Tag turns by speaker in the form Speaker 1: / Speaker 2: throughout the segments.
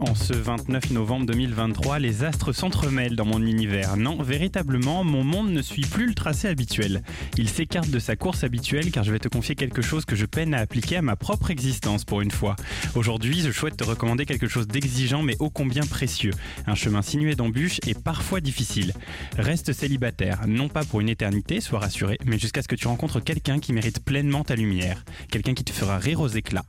Speaker 1: En ce 29 novembre 2023, les astres s'entremêlent dans mon univers. Non, véritablement, mon monde ne suit plus le tracé habituel. Il s'écarte de sa course habituelle car je vais te confier quelque chose que je peine à appliquer à ma propre existence pour une fois. Aujourd'hui, je souhaite te recommander quelque chose d'exigeant mais ô combien précieux. Un chemin sinué d'embûches et parfois difficile. Reste célibataire, non pas pour une éternité, sois rassuré, mais jusqu'à ce que tu rencontres quelqu'un qui mérite pleinement ta lumière. Quelqu'un qui te fera rire aux éclats.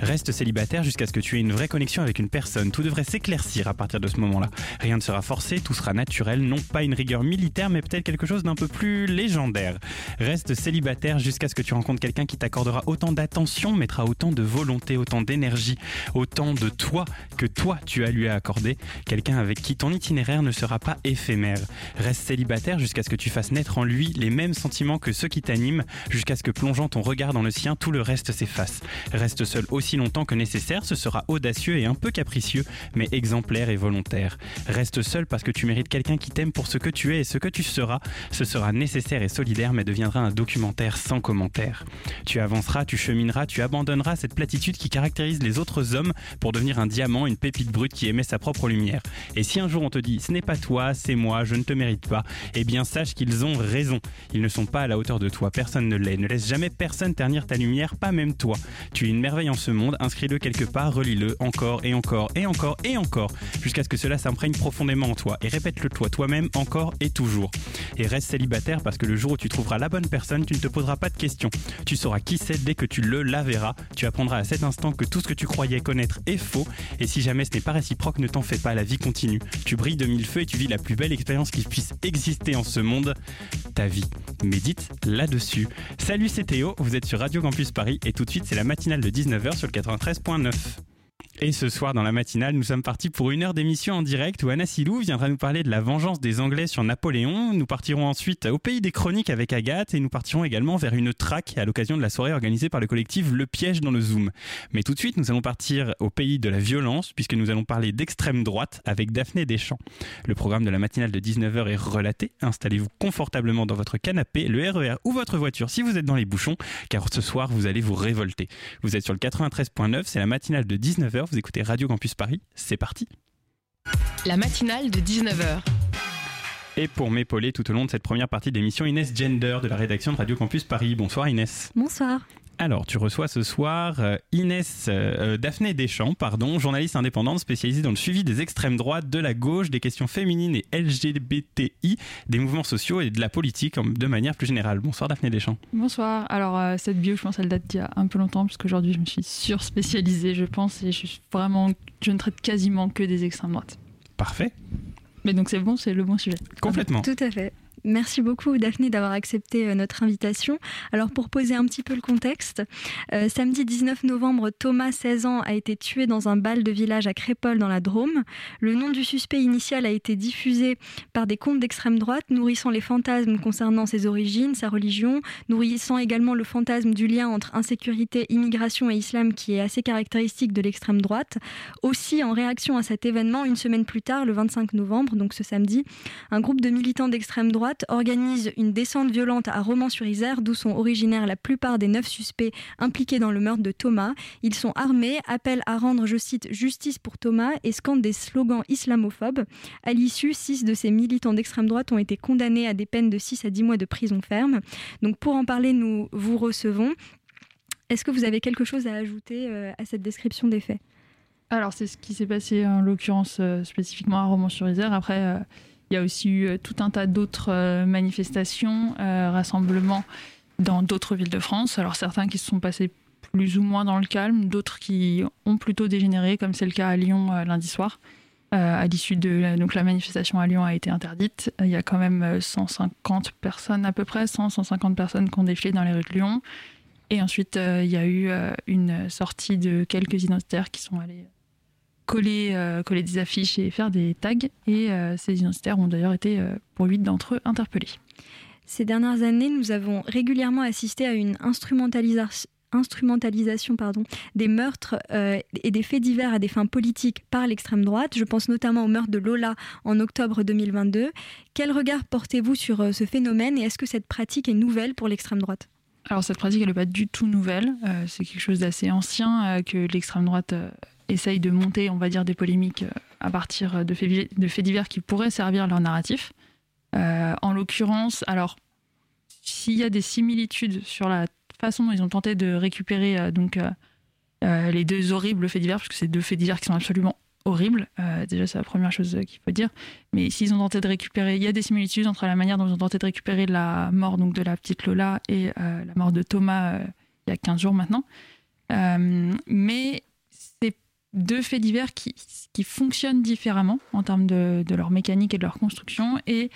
Speaker 1: Reste célibataire jusqu'à ce que tu aies une vraie connexion avec une personne tout devrait s'éclaircir à partir de ce moment-là. Rien ne sera forcé, tout sera naturel, non pas une rigueur militaire, mais peut-être quelque chose d'un peu plus légendaire. Reste célibataire jusqu'à ce que tu rencontres quelqu'un qui t'accordera autant d'attention, mettra autant de volonté, autant d'énergie, autant de toi que toi tu as lui à accorder. Quelqu'un avec qui ton itinéraire ne sera pas éphémère. Reste célibataire jusqu'à ce que tu fasses naître en lui les mêmes sentiments que ceux qui t'animent, jusqu'à ce que plongeant ton regard dans le sien, tout le reste s'efface. Reste seul aussi longtemps que nécessaire, ce sera audacieux et un peu capricieux, mais exemplaire et volontaire. Reste seul parce que tu mérites quelqu'un qui t'aime pour ce que tu es et ce que tu seras. Ce sera nécessaire et solidaire, mais deviendra un documentaire sans commentaire. Tu avanceras, tu chemineras, tu abandonneras cette platitude qui caractérise les autres hommes pour devenir un diamant, une pépite brute qui émet sa propre lumière. Et si un jour on te dit ce n'est pas toi, c'est moi, je ne te mérite pas, eh bien sache qu'ils ont raison. Ils ne sont pas à la hauteur de toi, personne ne l'est. Ne laisse jamais personne ternir ta lumière, pas même toi. Tu es une merveille en ce monde, inscris-le quelque part, relis-le encore et encore et encore et encore, jusqu'à ce que cela s'imprègne profondément en toi. Et répète-le toi toi-même encore et toujours. Et reste célibataire parce que le jour où tu trouveras la bonne personne, tu ne te poseras pas de questions. Tu sauras qui c'est dès que tu le la verras. Tu apprendras à cet instant que tout ce que tu croyais connaître est faux. Et si jamais ce n'est pas réciproque, ne t'en fais pas, la vie continue. Tu brilles de mille feux et tu vis la plus belle expérience qui puisse exister en ce monde, ta vie. Médite là-dessus. Salut, c'est Théo, vous êtes sur Radio Campus Paris et tout de suite c'est la matinale de 19h sur le 93.9. Et ce soir, dans la matinale, nous sommes partis pour une heure d'émission en direct où Anna Silou viendra nous parler de la vengeance des Anglais sur Napoléon. Nous partirons ensuite au pays des chroniques avec Agathe et nous partirons également vers une traque à l'occasion de la soirée organisée par le collectif Le Piège dans le Zoom. Mais tout de suite, nous allons partir au pays de la violence puisque nous allons parler d'extrême droite avec Daphné Deschamps. Le programme de la matinale de 19h est relaté. Installez-vous confortablement dans votre canapé, le RER ou votre voiture si vous êtes dans les bouchons car ce soir, vous allez vous révolter. Vous êtes sur le 93.9, c'est la matinale de 19h vous écoutez Radio Campus Paris, c'est parti.
Speaker 2: La matinale de 19h.
Speaker 1: Et pour m'épauler tout au long de cette première partie d'émission, Inès Gender de la rédaction de Radio Campus Paris. Bonsoir Inès.
Speaker 3: Bonsoir.
Speaker 1: Alors, tu reçois ce soir euh, Inès euh, Daphné Deschamps, pardon, journaliste indépendante spécialisée dans le suivi des extrêmes droites, de la gauche, des questions féminines et LGBTI, des mouvements sociaux et de la politique de manière plus générale. Bonsoir Daphné Deschamps.
Speaker 3: Bonsoir. Alors, euh, cette bio, je pense, elle date d'il y a un peu longtemps, puisque aujourd'hui, je me suis surspécialisée, je pense, et je suis vraiment, je ne traite quasiment que des extrêmes droites.
Speaker 1: Parfait.
Speaker 3: Mais donc, c'est bon, c'est le bon sujet.
Speaker 1: Complètement.
Speaker 4: Tout à fait. Merci beaucoup Daphné d'avoir accepté euh, notre invitation. Alors pour poser un petit peu le contexte, euh, samedi 19 novembre, Thomas, 16 ans, a été tué dans un bal de village à Crépol dans la Drôme. Le nom du suspect initial a été diffusé par des comptes d'extrême droite, nourrissant les fantasmes concernant ses origines, sa religion, nourrissant également le fantasme du lien entre insécurité, immigration et islam qui est assez caractéristique de l'extrême droite. Aussi, en réaction à cet événement, une semaine plus tard, le 25 novembre, donc ce samedi, un groupe de militants d'extrême droite organise une descente violente à Romans-sur-Isère, d'où sont originaires la plupart des neuf suspects impliqués dans le meurtre de Thomas. Ils sont armés, appellent à rendre, je cite, justice pour Thomas et scandent des slogans islamophobes. À l'issue, six de ces militants d'extrême droite ont été condamnés à des peines de 6 à 10 mois de prison ferme. Donc pour en parler, nous vous recevons. Est-ce que vous avez quelque chose à ajouter euh, à cette description des faits?
Speaker 3: Alors c'est ce qui s'est passé en l'occurrence euh, spécifiquement à Romans-sur-Isère. Après, euh, il y a aussi eu euh, tout un tas d'autres euh, manifestations, euh, rassemblements dans d'autres villes de France. Alors certains qui se sont passés plus ou moins dans le calme, d'autres qui ont plutôt dégénéré, comme c'est le cas à Lyon lundi soir. à l'issue de donc la manifestation à Lyon a été interdite. Il y a quand même 150 personnes à peu près, 100 150 personnes qui ont défilé dans les rues de Lyon. Et ensuite, il y a eu une sortie de quelques identitaires qui sont allés coller, euh, coller des affiches et faire des tags. Et euh, ces identitaires ont d'ailleurs été, euh, pour huit d'entre eux, interpellés.
Speaker 4: Ces dernières années, nous avons régulièrement assisté à une instrumentalisation instrumentalisation pardon, des meurtres et des faits divers à des fins politiques par l'extrême droite. Je pense notamment au meurtre de Lola en octobre 2022. Quel regard portez-vous sur ce phénomène et est-ce que cette pratique est nouvelle pour l'extrême droite?
Speaker 3: Alors cette pratique, elle n'est pas du tout nouvelle. c'est quelque chose d'assez ancien que l'extrême droite essaye de monter, on va dire, des polémiques à partir de faits, divers qui pourraient servir leur narratif. en l'occurrence, alors s'il y a des similitudes sur la façon dont ils ont tenté de récupérer euh, donc euh, euh, les deux horribles faits divers, parce que c'est deux faits divers qui sont absolument horribles. déjà, c'est la première chose qu'il faut dire. Mais s'ils ont tenté de récupérer, il y a des similitudes entre la manière dont ils ont tenté de récupérer la mort donc de la petite Lola et la mort de Thomas il y a 15 jours maintenant. mais deux faits divers qui, fonctionnent différemment en termes de, leur mécanique et de leur construction et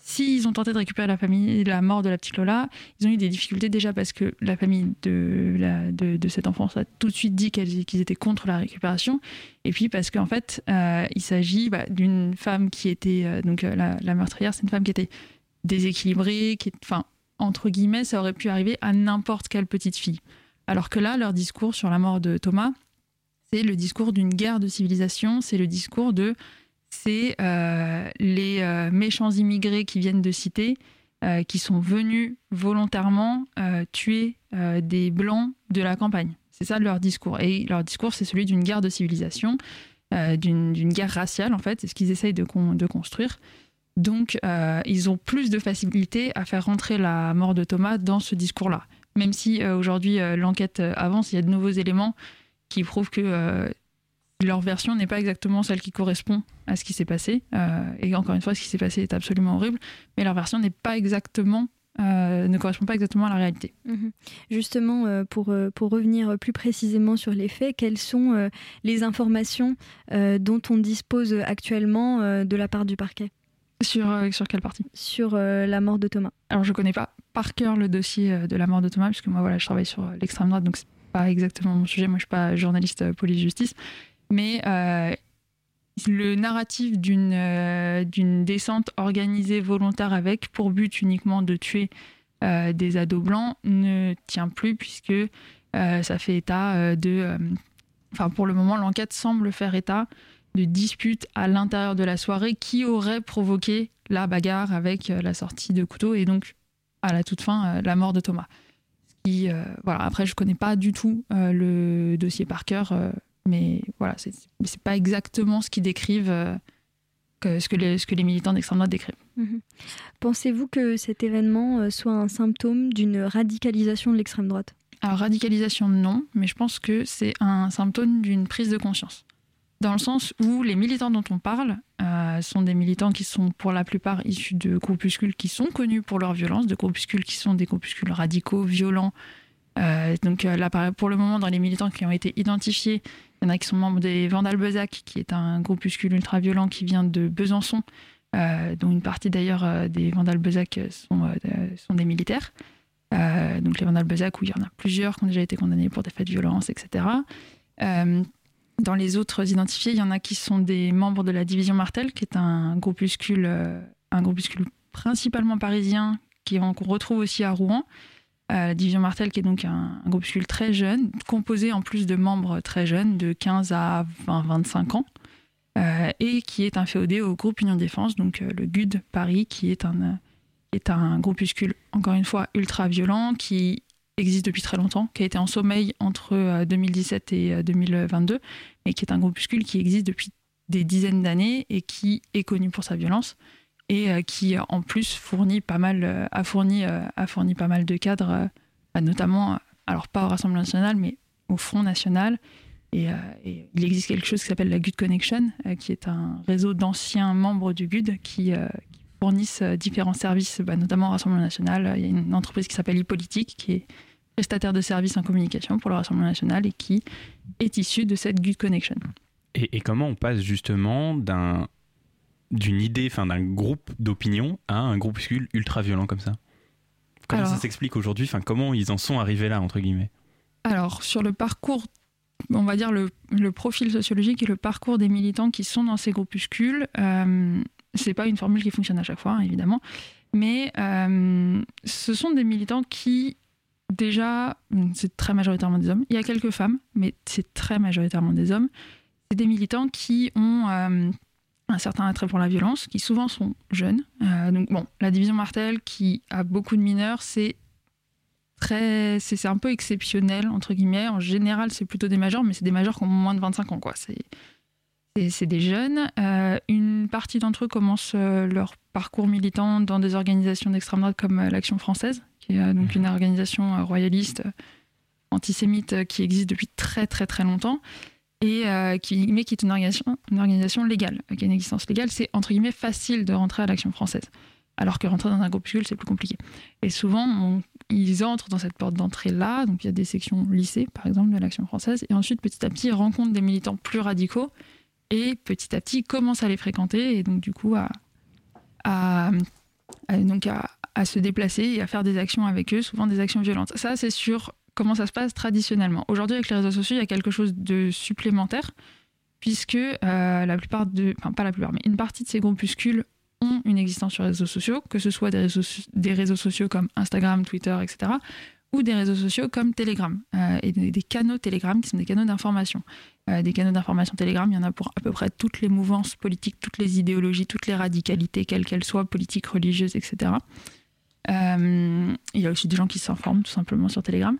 Speaker 3: S'ils ont tenté de récupérer la famille, la mort de la petite Lola, ils ont eu des difficultés déjà parce que la famille de, la, de, a tout de suite dit qu'ils étaient contre la récupération. Et puis parce qu'en fait, euh, il s'agit bah, d'une femme qui était, euh, donc euh, la, meurtrière, c'est une femme qui était déséquilibrée, qui, enfin, entre guillemets, ça aurait pu arriver à n'importe quelle petite fille. Alors que là, leur discours sur la mort de Thomas, c'est le discours d'une guerre de civilisation, c'est le discours de c'est euh, les euh, méchants immigrés qui viennent de cité, euh, qui sont venus volontairement tuer des blancs de la campagne. C'est ça leur discours. Et leur discours, c'est celui d'une guerre de civilisation, d'une guerre raciale, en fait. C'est ce qu'ils essayent de, de, construire. Donc, ils ont plus de facilité à faire rentrer la mort de Thomas dans ce discours-là. Même si aujourd'hui l'enquête avance, il y a de nouveaux éléments qui prouvent que leur version n'est pas exactement celle qui correspond à ce qui s'est passé. Euh, et encore une fois, ce qui s'est passé est absolument horrible, mais leur version n'est pas exactement euh, ne correspond pas exactement à la réalité.
Speaker 4: Mhm. Justement, euh, pour, pour revenir plus précisément sur les faits, quelles sont les informations dont on dispose actuellement de la part du parquet?
Speaker 3: Sur, sur quelle partie?
Speaker 4: Sur la mort de Thomas.
Speaker 3: Alors, je ne connais pas par cœur le dossier de la mort de Thomas, puisque moi, voilà, je travaille sur l'extrême droite, donc c'est pas exactement mon sujet. Moi, je suis pas journaliste police-justice mais euh, le narratif d'une euh, d'une descente organisée volontaire avec pour but uniquement de tuer euh, des ados blancs ne tient plus puisque ça fait état de... Enfin, pour le moment, l'enquête semble faire état de disputes à l'intérieur de la soirée qui auraient provoqué la bagarre avec la sortie de couteau et donc à la toute fin la mort de Thomas. Qui, voilà, après, je connais pas du tout le dossier par cœur mais voilà, c'est pas exactement ce qu'ils décrivent, euh, que, ce, que les, ce que les militants d'extrême droite décrivent.
Speaker 4: Mhm. Pensez-vous que cet événement euh, soit un symptôme d'une radicalisation de l'extrême droite?
Speaker 3: Alors, radicalisation, non, mais je pense que c'est un symptôme d'une prise de conscience. Dans le sens où les militants dont on parle euh, sont des militants qui sont pour la plupart issus de groupuscules qui sont connus pour leur violence, de groupuscules qui sont des groupuscules radicaux, violents. donc là, pour le moment, dans les militants qui ont été identifiés, il y en a qui sont membres des Vandal Bezac, qui est un groupuscule ultra-violent qui vient de Besançon, euh, dont une partie d'ailleurs euh, des Vandal Bezac sont, euh, sont des militaires. donc les Vandal Bezac, où il y en a plusieurs qui ont déjà été condamnés pour des faits de violence, etc. dans les autres identifiés, il y en a qui sont des membres de la division Martel, qui est un groupuscule, un groupuscule principalement parisien, qu'on retrouve aussi à Rouen. La Division Martel, qui est donc un, groupuscule très jeune, composé en plus de membres très jeunes, de 15 à 20, 25 ans, euh, et qui est un féodé au groupe Union Défense, donc euh, le GUD Paris, qui est un, est un groupuscule, encore une fois, ultra violent, qui existe depuis très longtemps, qui a été en sommeil entre 2017 euh, et 2022, et qui est un groupuscule qui existe depuis des dizaines d'années et qui est connu pour sa violence et euh, qui en plus fournit pas mal, euh, a, fourni, euh, a fourni pas mal de cadres, notamment, alors pas au Rassemblement national, mais au Front national. Et, il existe quelque chose qui s'appelle la GUD Connection, qui est un réseau d'anciens membres du GUD qui, fournissent différents services, bah, notamment au Rassemblement national. Il y a une entreprise qui s'appelle e-politique, qui est prestataire de services en communication pour le Rassemblement national et qui est issue de cette GUD Connection.
Speaker 1: et comment on passe justement d'un d'une idée, enfin d'un groupe d'opinion à un groupuscule ultra violent comme ça? Comment ça s'explique aujourd'hui? Enfin, comment ils en sont arrivés là entre guillemets?
Speaker 3: Alors sur le parcours, on va dire le, profil sociologique et le parcours des militants qui sont dans ces groupuscules, euh, c'est pas une formule qui fonctionne à chaque fois, hein, évidemment, mais euh, ce sont des militants qui déjà, c'est très majoritairement des hommes. Il y a quelques femmes, mais c'est très majoritairement des hommes. C'est des militants qui ont un certain attrait pour la violence, qui souvent sont jeunes. donc bon, la division Martel, qui a beaucoup de mineurs, c'est très, c'est un peu exceptionnel entre guillemets. En général, c'est plutôt des majors, mais c'est des majors qui ont moins de 25 ans, quoi. C'est des jeunes. Euh, une partie d'entre eux commencent euh, leur parcours militant dans des organisations d'extrême droite comme euh, l'Action française, qui est donc une organisation royaliste antisémite qui existe depuis très très très longtemps et qui mais qui est une organisation, une organisation légale, qui a une existence légale. C'est entre guillemets facile de rentrer à l'Action française, alors que rentrer dans un groupuscule c'est plus compliqué. Et souvent ils entrent dans cette porte d'entrée là, donc il y a des sections lycée par exemple de l'Action française, et ensuite petit à petit ils rencontrent des militants plus radicaux et petit à petit commence à les fréquenter et donc du coup à, à, donc à, se déplacer et à faire des actions avec eux, souvent des actions violentes. Ça, c'est sur comment ça se passe traditionnellement. Aujourd'hui, avec les réseaux sociaux, il y a quelque chose de supplémentaire, puisque euh, la plupart de, enfin pas la plupart, mais une partie de ces groupuscules ont une existence sur les réseaux sociaux, que ce soit des réseaux, des réseaux sociaux comme Instagram, Twitter, etc., ou des réseaux sociaux comme Telegram, euh, et des, canaux Telegram qui sont des canaux d'information. Euh, des canaux d'information Telegram, il y en a pour à peu près toutes les mouvances politiques, toutes les idéologies, toutes les radicalités, quelles qu'elles soient, politiques, religieuses, etc. Euh, il y a aussi des gens qui s'informent tout simplement sur Telegram.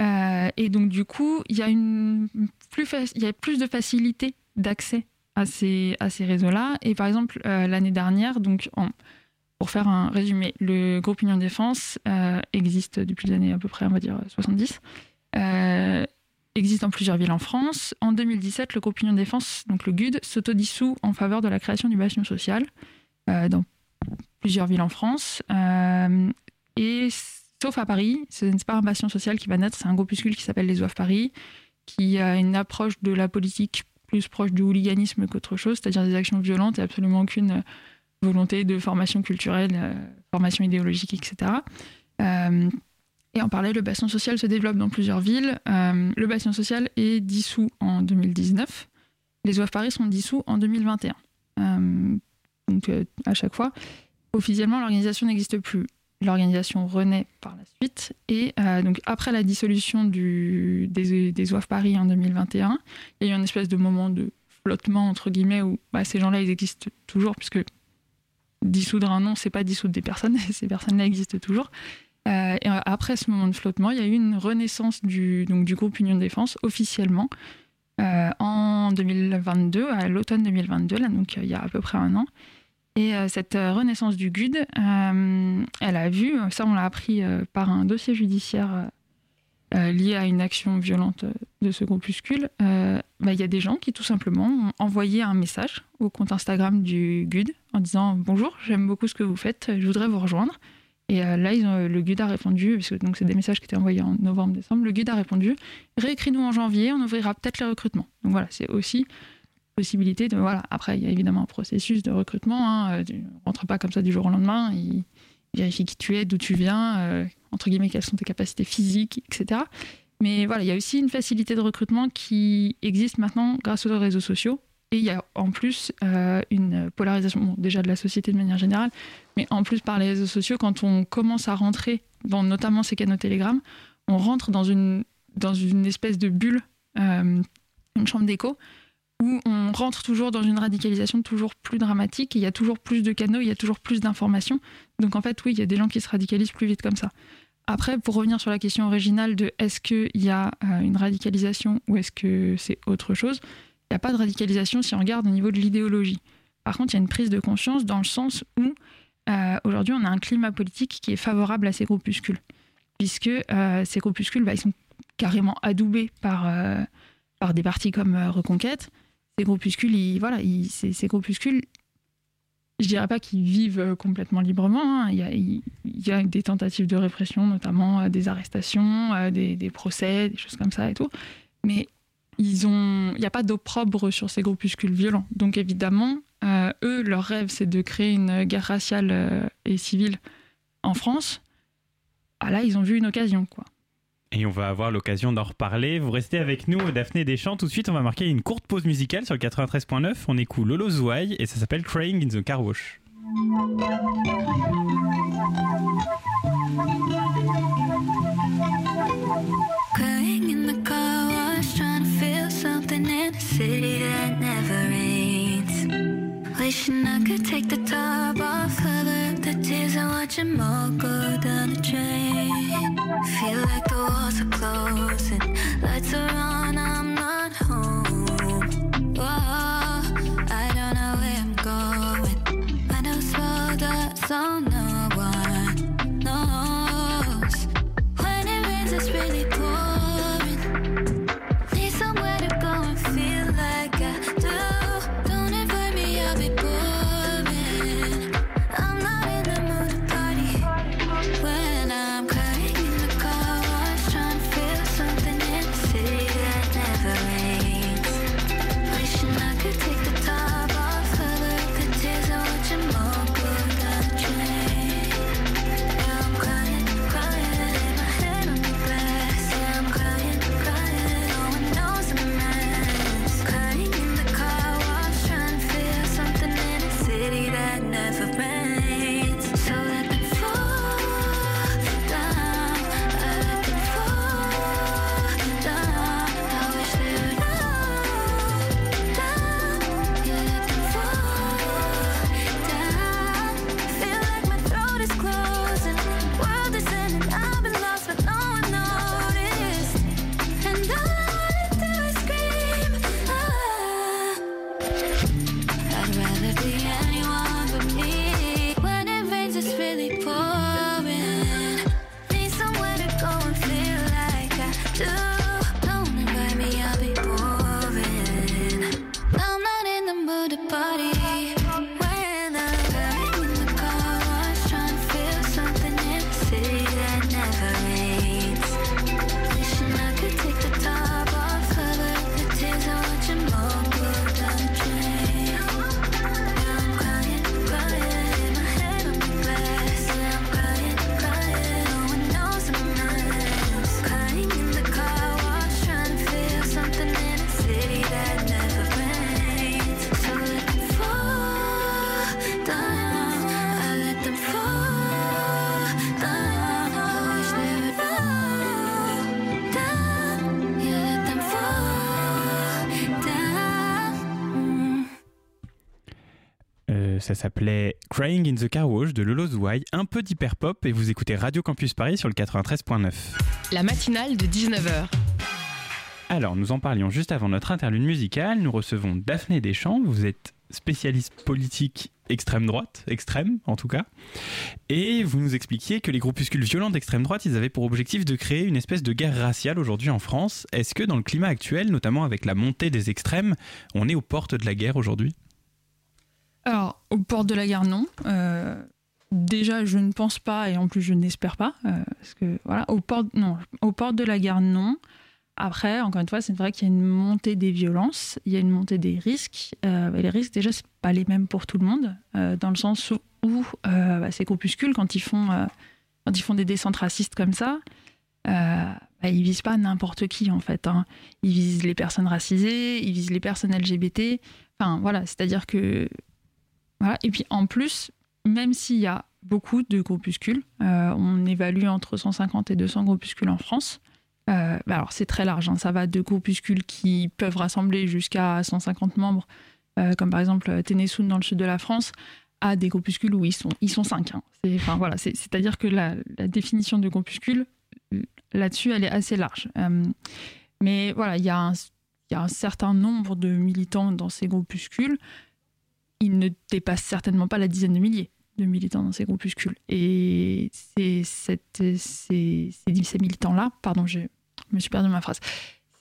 Speaker 3: et donc du coup, il y a, plus, de facilité d'accès à ces, réseaux-là. Et par exemple, l'année dernière, donc en, pour faire un résumé, le groupe Union Défense euh, existe depuis les années à peu près, on va dire 70. Euh, existe dans plusieurs villes en France. En 2017, le groupe Union Défense, donc le GUD, s'autodissout en faveur de la création du bastion social euh, plusieurs villes en France. et sauf à Paris, ce n'est pas un bastion social qui va naître, c'est un groupuscule qui s'appelle les OIF Paris, qui a une approche de la politique plus proche du hooliganisme qu'autre chose, c'est-à-dire des actions violentes et absolument aucune volonté de formation culturelle, euh, formation idéologique, etc. Euh, et en parallèle, le bastion social se développe dans plusieurs villes. Euh, le bastion social est dissous en 2019. Les OAF Paris sont dissous en 2021. donc à chaque fois, officiellement, l'organisation n'existe plus. L'organisation renaît par la suite. Et donc après la dissolution des, des Paris en 2021, il y a eu une espèce de moment de flottement, entre guillemets, où bah, ces gens-là, ils existent toujours, puisque dissoudre un nom, c'est pas dissoudre des personnes, ces personnes-là existent toujours. Euh, euh, après ce moment de flottement, il y a eu une renaissance du, groupe Union Défense officiellement euh, en 2022, à l'automne 2022, là, donc il y a à peu près un an. Et cette renaissance du GUD, elle a vu, ça on l'a appris par un dossier judiciaire euh, lié à une action violente de ce groupuscule, euh, bah, il y a des gens qui tout simplement ont envoyé un message au compte Instagram du GUD en disant Bonjour, j'aime beaucoup ce que vous faites, je voudrais vous rejoindre. Et euh, là, le GUD a répondu, parce que c'est des messages qui étaient envoyés en novembre-décembre, le GUD a répondu Réécris-nous en janvier, on ouvrira peut-être les recrutements. Donc voilà, c'est aussi possibilité de. Voilà, après, il y a évidemment un processus de recrutement, hein, tu ne rentres pas comme ça du jour au lendemain, il vérifie qui tu es, d'où tu viens, entre guillemets, quelles sont tes capacités physiques, etc. Mais voilà, il y a aussi une facilité de recrutement qui existe maintenant grâce aux réseaux sociaux. Et il y a en plus euh, une polarisation, déjà de la société de manière générale, mais en plus par les réseaux sociaux, quand on commence à rentrer dans notamment ces canaux Telegram, on rentre dans une, dans une espèce de bulle, euh, une chambre d'écho, où on rentre toujours dans une radicalisation toujours plus dramatique, il y a toujours plus de canaux, il y a toujours plus d'informations. Donc en fait, oui, il y a des gens qui se radicalisent plus vite comme ça. Après, pour revenir sur la question originale de est-ce qu'il y a euh, une radicalisation ou est-ce que c'est autre chose, il n'y a pas de radicalisation si on regarde au niveau de l'idéologie. Par contre, il y a une prise de conscience dans le sens où euh, aujourd'hui on a un climat politique qui est favorable à ces groupuscules, puisque euh, ces groupuscules, bah, ils sont carrément adoubés par, par des partis comme Reconquête ces groupuscules, voilà, ces, groupuscules, je dirais pas qu'ils vivent euh, complètement librement. Hein. Il, y a, des tentatives de répression, notamment euh, des arrestations, euh, des, procès, des choses comme ça et tout. Mais ils il n'y a pas d'opprobre sur ces groupuscules violents. Donc évidemment, eux, leur rêve, c'est de créer une guerre raciale et civile en France. Ah là, ils ont vu une occasion, quoi.
Speaker 1: Et on va avoir l'occasion d'en reparler. Vous restez avec nous, Daphné Deschamps. Tout de suite, on va marquer une courte pause musicale sur le 93.9. On écoute Lolo Zouai et ça s'appelle Crying in the Car Wash.
Speaker 5: Crying in the car wash, trying to feel something in a city that never rains. Wishing I could take the top off, cover up the tears and watch them all go down the drain. Feel like the walls are closing, lights are on, I'm not home. I don't know where I'm going.
Speaker 1: S'appelait Crying in the Car Wash de Lolo Zouai, un peu d'hyper pop et vous écoutez Radio Campus Paris sur le 93.9.
Speaker 2: La matinale de 19h.
Speaker 1: Alors, nous en parlions juste avant notre interlude musicale. Nous recevons Daphné Deschamps. Vous êtes spécialiste politique extrême droite, extrême en tout cas. Et vous nous expliquiez que les groupuscules violents d'extrême droite, ils avaient pour objectif de créer une espèce de guerre raciale aujourd'hui en France. Est-ce que dans le climat actuel, notamment avec la montée des extrêmes, on est aux portes de la guerre aujourd'hui?
Speaker 3: Alors, aux portes de la guerre, non. Euh, déjà, je ne pense pas, et en plus, je n'espère pas. euh, parce que, voilà, aux portes, non, aux portes de la guerre, non. Après, encore une fois, c'est vrai qu'il y a une montée des violences, il y a une montée des risques. Euh, et les risques, déjà, c'est pas les mêmes pour tout le monde, dans le sens où, bah, ces groupuscules, quand ils font, quand ils font des descentes racistes comme ça, bah, ils visent pas n'importe qui en fait. hein. Ils visent les personnes racisées, ils visent les personnes LGBT. Enfin voilà, c'est-à-dire que Et puis en plus, même s'il y a beaucoup de groupuscules, euh, on évalue entre 150 et 200 groupuscules en France. Euh, bah alors c'est très large, hein. ça va de groupuscules qui peuvent rassembler jusqu'à 150 membres, euh, comme par exemple Ténessoun dans le sud de la France, à des groupuscules où ils sont, ils sont 5. C'est, enfin, voilà, c'est, c'est-à-dire que la, définition de groupuscule, là-dessus, elle est assez large. Mais voilà, il y, y a un certain nombre de militants dans ces groupuscules. Ils ne dépassent certainement pas la dizaine de milliers de militants dans ces groupuscules. Et c'est ces, ces- militants-là, pardon, je me suis perdu ma phrase,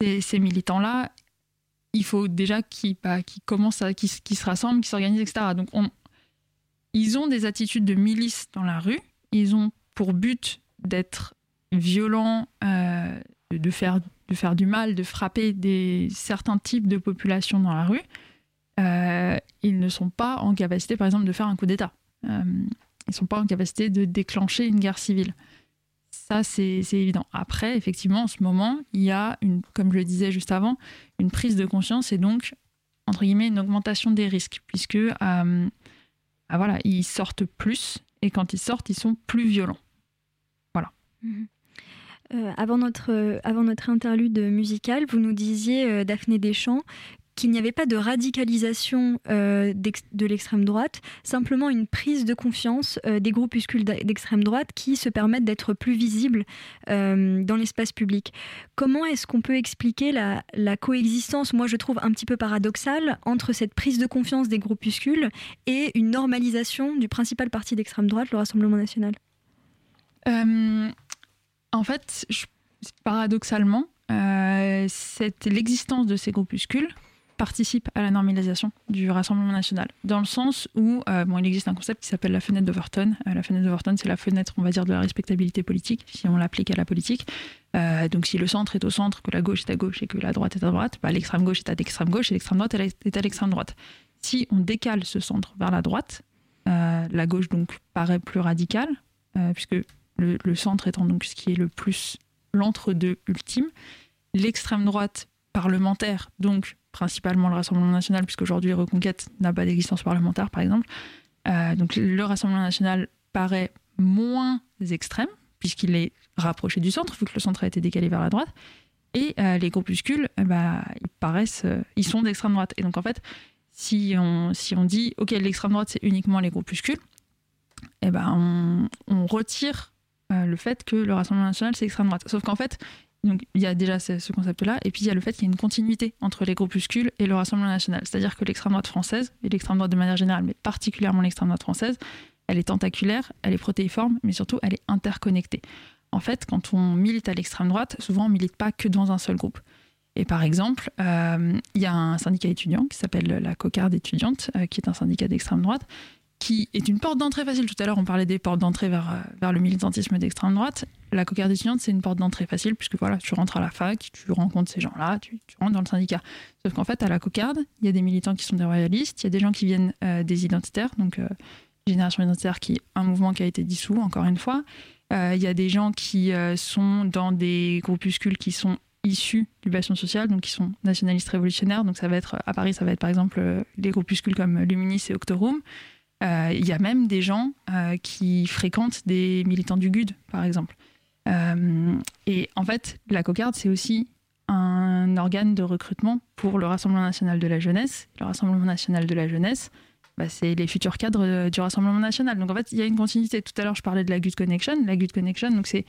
Speaker 3: ces, militants-là, il faut déjà qu'ils bah, qu'ils commencent à, qu'ils, qu'ils se rassemblent, qu'ils s'organisent, etc. Donc on, ils ont des attitudes de milice dans la rue, ils ont pour but d'être violents, euh, de, de faire, de faire du mal, de frapper des, certains types de populations dans la rue. Euh, ils ne sont pas en capacité, par exemple, de faire un coup d'État. Euh, ils ne sont pas en capacité de déclencher une guerre civile. Ça, c'est évident. Après, effectivement, en ce moment, il y a, comme je le disais juste avant, une prise de conscience et donc, entre guillemets, une augmentation des risques, puisque euh, ah, voilà, ils sortent plus, et quand ils sortent, ils sont plus violents.
Speaker 4: Mhm. avant, notre, avant notre interlude musicale, vous nous disiez, Daphné Deschamps, qu'il n'y avait pas de radicalisation euh, de l'extrême droite, simplement une prise de confiance euh, des groupuscules d'extrême droite qui se permettent d'être plus visibles euh, dans l'espace public. Comment est-ce qu'on peut expliquer la, coexistence, moi je trouve un petit peu paradoxale, entre cette prise de confiance des groupuscules et une normalisation du principal parti d'extrême droite, le Rassemblement national?
Speaker 3: En fait, paradoxalement, c'est l'existence de ces groupuscules participe à la normalisation du Rassemblement national, dans le sens où euh, bon, il existe un concept qui s'appelle la fenêtre d'Overton. Euh, la fenêtre d'Overton, c'est la fenêtre, on va dire, de la respectabilité politique, si on l'applique à la politique. Euh, donc si le centre est au centre, que la gauche est à gauche et que la droite est à droite, bah, l'extrême gauche est à l'extrême gauche et l'extrême droite est à l'extrême droite. Si on décale ce centre vers la droite, la gauche donc paraît plus radicale, puisque le, le centre étant donc ce qui est le plus l'entre-deux ultime, l'extrême droite parlementaire, donc principalement le Rassemblement national, puisqu'aujourd'hui Reconquête n'a pas d'existence parlementaire, par exemple. Euh, donc le Rassemblement national paraît moins extrême, puisqu'il est rapproché du centre, vu que le centre a été décalé vers la droite. Et euh, les groupuscules, eh ben, ils paraissent, euh, ils sont d'extrême droite. Et donc en fait, si on, si on dit, ok, l'extrême droite, c'est uniquement les groupuscules, eh ben, on, on retire le fait que le Rassemblement national, c'est extrême droite. Sauf qu'en fait, il y a déjà ce, concept-là, et puis il y a le fait qu'il y a une continuité entre les groupuscules et le Rassemblement national. C'est-à-dire que l'extrême droite française, et l'extrême droite de manière générale, mais particulièrement l'extrême droite française, elle est tentaculaire, elle est protéiforme, mais surtout elle est interconnectée. En fait, quand on milite à l'extrême droite, souvent on milite pas que dans un seul groupe. Et par exemple, euh, il y a un syndicat étudiant qui s'appelle la Cocarde étudiante, euh, qui est un syndicat d'extrême droite, qui est une porte d'entrée facile. Tout à l'heure, on parlait des portes d'entrée vers, euh, vers le militantisme d'extrême droite. La cocarde étudiante, c'est une porte d'entrée facile, puisque voilà, tu rentres à la fac, tu rencontres ces gens-là, tu, rentres dans le syndicat. Sauf qu'en fait, à la cocarde, il y a des militants qui sont des royalistes, il y a des gens qui viennent euh, des identitaires, donc euh, Génération Identitaire, qui est un mouvement qui a été dissous, encore une fois. il y a des gens qui sont dans des groupuscules qui sont issus du bastion social, donc qui sont nationalistes révolutionnaires. Donc ça va être, à Paris, ça va être par exemple des groupuscules comme Luminis et Octorum. Euh, il y a même des gens euh, qui fréquentent des militants du GUD, par exemple. Euh, et en fait, la cocarde, c'est aussi un organe de recrutement pour le Rassemblement national de la jeunesse. Le Rassemblement national de la jeunesse, bah, c'est les futurs cadres du Rassemblement national. Donc en fait, il y a une continuité. Tout à l'heure, je parlais de la GUD Connection. La GUD Connection, donc c'est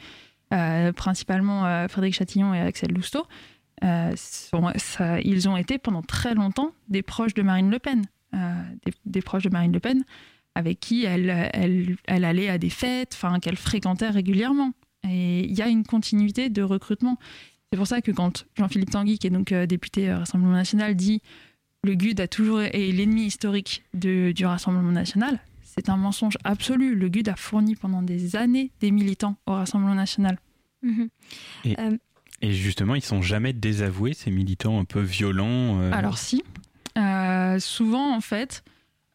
Speaker 3: principalement Frédéric Chatillon et Axel Lousteau. ils ont été pendant très longtemps des proches de Marine Le Pen. Euh, des, proches de Marine Le Pen, avec qui elle, elle, elle allait à des fêtes, enfin qu'elle fréquentait régulièrement. Et il y a une continuité de recrutement. C'est pour ça que quand Jean-Philippe Tanguy, qui est donc euh, député euh, Rassemblement National, dit le GUD a toujours été l'ennemi historique de, du Rassemblement National, c'est un mensonge absolu. Le GUD a fourni pendant des années des militants au Rassemblement National.
Speaker 1: Mhm. Et, et, justement, ils sont jamais désavoués, ces militants un peu violents
Speaker 3: Alors si, euh, souvent, en fait,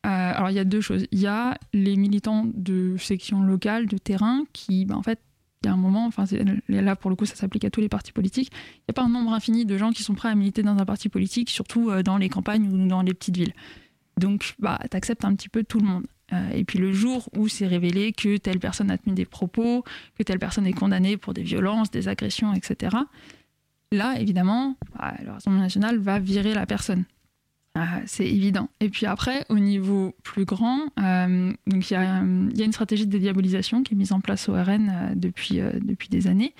Speaker 3: euh, alors il y a deux choses. Il y a les militants de sections locales, de terrain, qui, ben, en fait, il y a un moment, enfin là pour le coup ça s'applique à tous les partis politiques, il n'y a pas un nombre infini de gens qui sont prêts à militer dans un parti politique, surtout euh, dans les campagnes ou dans les petites villes. Donc bah, tu acceptes un petit peu tout le monde. et puis le jour où c'est révélé que telle personne a tenu des propos, que telle personne est condamnée pour des violences, des agressions, etc., là évidemment, bah, le Rassemblement national va virer la personne. Ah, c'est évident. Et puis après, au niveau plus grand, euh, il y, a une stratégie de dédiabolisation qui est mise en place au RN euh, depuis, euh, depuis des années.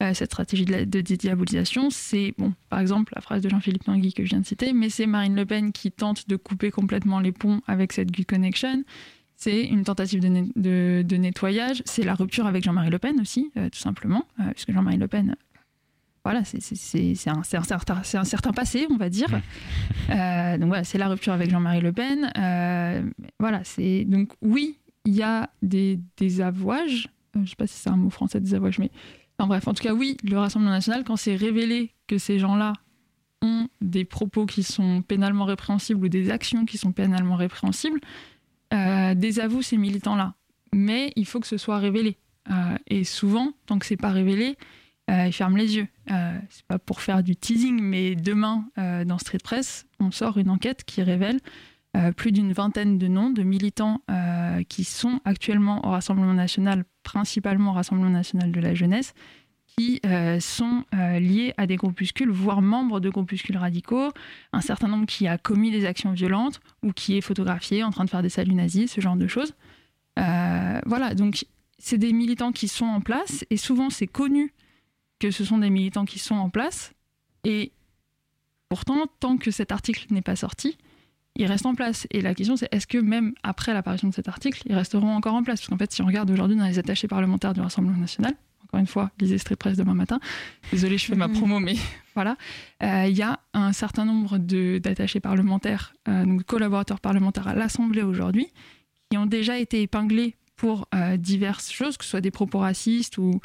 Speaker 3: cette stratégie de, dédiabolisation, c'est, bon, par exemple, la phrase de Jean-Philippe Tanguy que je viens de citer, mais c'est Marine Le Pen qui tente de couper complètement les ponts avec cette Good Connection. C'est une tentative de nettoyage. C'est la rupture avec Jean-Marie Le Pen aussi, tout simplement, puisque Jean-Marie Le Pen voilà, c'est un, un, certain passé, on va dire. Euh, donc voilà, c'est la rupture avec Jean-Marie Le Pen. Euh, voilà, c'est donc oui, il y a des, des avouages. Euh, je sais pas si c'est un mot français, des avouages, mais en bref, en tout cas, oui, le Rassemblement national, quand c'est révélé que ces gens-là ont des propos qui sont pénalement répréhensibles ou des actions qui sont pénalement répréhensibles, désavoue ces militants-là. Mais il faut que ce soit révélé. et souvent, tant que c'est pas révélé, euh, ils ferment les yeux. Euh, c'est pas pour faire du teasing, mais demain, euh, dans Street Press, on sort une enquête qui révèle plus d'une vingtaine de noms de militants qui sont actuellement au Rassemblement national, principalement au Rassemblement national de la jeunesse, qui sont liés à des groupuscules, voire membres de groupuscules radicaux, un certain nombre qui a commis des actions violentes ou qui est photographié en train de faire des saluts nazis, ce genre de choses. Voilà, donc c'est des militants qui sont en place et souvent c'est connu que ce sont des militants qui sont en place et pourtant, tant que cet article n'est pas sorti, ils restent en place. Et la question, c'est est-ce que même après l'apparition de cet article, ils resteront encore en place? Parce qu'en fait, si on regarde aujourd'hui dans les attachés parlementaires du Rassemblement national, encore une fois, lisez Street Press demain matin. Désolée, je fais ma
Speaker 4: Mhm.
Speaker 3: promo, mais voilà. Euh, Il y a un certain nombre d'attachés parlementaires, euh, donc de collaborateurs parlementaires à l'Assemblée aujourd'hui, qui ont déjà été épinglés pour euh, diverses choses, que ce soit des propos racistes ou,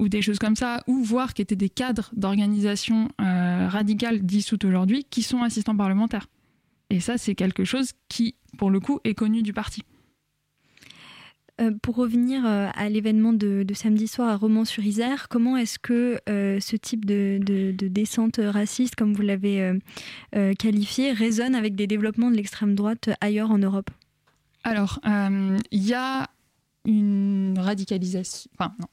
Speaker 3: ou des choses comme ça, ou voire qui étaient des cadres d'organisations euh, radicales dissoutes aujourd'hui, qui sont assistants parlementaires. Et ça, c'est quelque chose qui, pour le coup, est connu du parti.
Speaker 4: Euh, pour revenir euh, à l'événement de, de samedi soir à Romans-sur-Isère, comment est-ce que euh, ce type de, de- de descente raciste, comme vous l'avez qualifié, résonne avec des développements de l'extrême droite ailleurs en Europe?
Speaker 3: Alors, il y a une radicalisation. Enfin, non.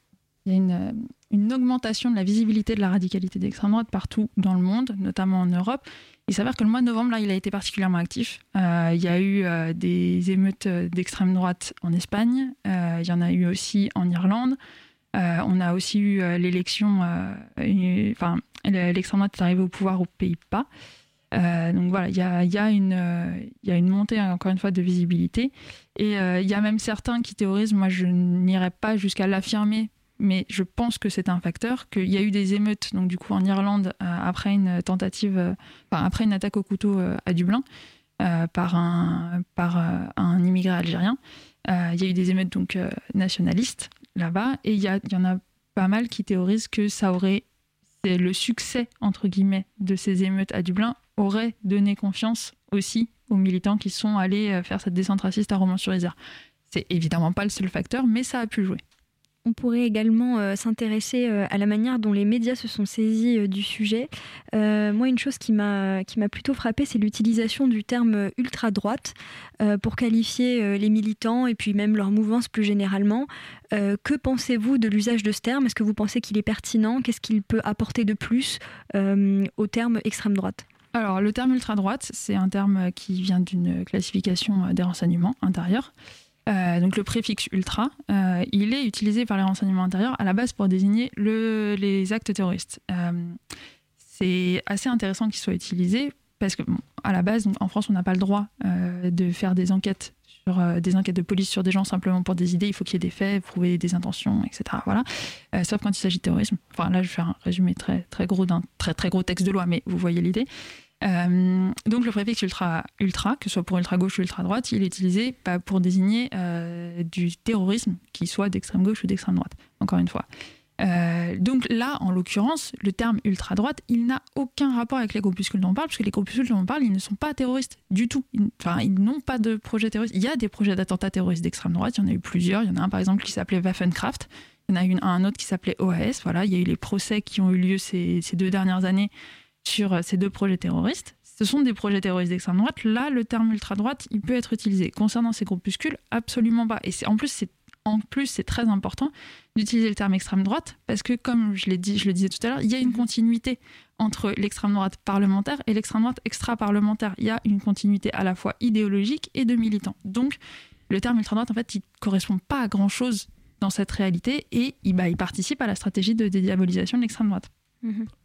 Speaker 3: Il y a une, euh, une augmentation de la visibilité de la radicalité d'extrême droite partout dans le monde, notamment en Europe. Il s'avère que le mois de novembre, là, il a été particulièrement actif. Euh, il y a eu euh, des émeutes d'extrême droite en Espagne. Il y en a eu aussi en Irlande. On a aussi eu l'élection. Enfin, l'extrême droite est arrivée au pouvoir aux Pays-Bas. Donc voilà, il y a, une, il y a une montée, encore une fois, de visibilité. Et il y a même certains qui théorisent, moi je n'irai pas jusqu'à l'affirmer, mais je pense que c'est un facteur, qu'il y a eu des émeutes, donc du coup en Irlande, euh, après une tentative, euh, après une attaque au couteau euh, à Dublin, par, un, immigré algérien. Il y a eu des émeutes donc nationalistes là-bas, et il y, y en a pas mal qui théorisent que ça aurait, c'est le succès entre guillemets de ces émeutes à Dublin aurait donné confiance aussi aux militants qui sont allés faire cette descente raciste à Romans-sur-Isère. C'est évidemment pas le seul facteur, mais ça a pu jouer.
Speaker 4: On pourrait également euh, s'intéresser euh, à la manière dont les médias se sont saisis euh, du sujet. Moi, une chose qui m'a plutôt frappé, c'est l'utilisation du terme ultra droite euh, pour qualifier les militants et puis même leur mouvance plus généralement. Que pensez-vous de l'usage de ce terme? Est-ce que vous pensez qu'il est pertinent? Qu'est-ce qu'il peut apporter de plus au terme extrême droite?
Speaker 3: Alors, le terme ultra-droite, c'est un terme qui vient d'une classification des renseignements intérieurs. Euh, donc, le préfixe ultra, euh, il est utilisé par les renseignements intérieurs à la base pour désigner le- les actes terroristes. Euh, c'est assez intéressant qu'il soit utilisé parce que, à la base, en France, on n'a pas le droit de faire des enquêtes sur des enquêtes de police sur des gens simplement pour des idées. Il faut qu'il y ait des faits, prouver des intentions, etc. Voilà. Sauf quand il s'agit de terrorisme. Enfin, là, je vais faire un résumé très très gros d'un très très gros texte de loi, mais vous voyez l'idée. Euh, donc le préfixe ultra, ultra, que ce soit pour ultra gauche ou ultra droite, il est utilisé bah, pour désigner euh, du terrorisme qui soit d'extrême gauche ou d'extrême droite. Encore une fois. Euh, donc là, en l'occurrence, le terme ultra droite, il n'a aucun rapport avec les groupuscules dont on parle, parce que les groupuscules dont on parle, ils ne sont pas terroristes du tout. Ils- Enfin, ils n'ont pas de projet terroriste. Il y a des projets d'attentats terroristes d'extrême droite. Il y en a eu plusieurs. Il y en a un par exemple qui s'appelait Waffenkraft. Il y en a une, un autre qui s'appelait OAS. Voilà, il y a eu les procès qui ont eu lieu ces deux dernières années sur euh, ces deux projets terroristes. Ce sont des projets terroristes d'extrême droite. Là, le terme ultra-droite, il peut être utilisé. Concernant ces groupuscules, absolument pas. Et c'est, en plus, c'est en plus, c'est très important d'utiliser le terme extrême droite parce que, comme je l'ai dit, je le disais tout à l'heure, il y a une continuité entre l'extrême droite parlementaire et l'extrême droite extra-parlementaire. Il y a une continuité à la fois idéologique et de militant. Donc, le terme ultra droite, en fait, il correspond pas à grand chose dans cette réalité et il, bah, il participe à la stratégie de dédiabolisation de l'extrême droite.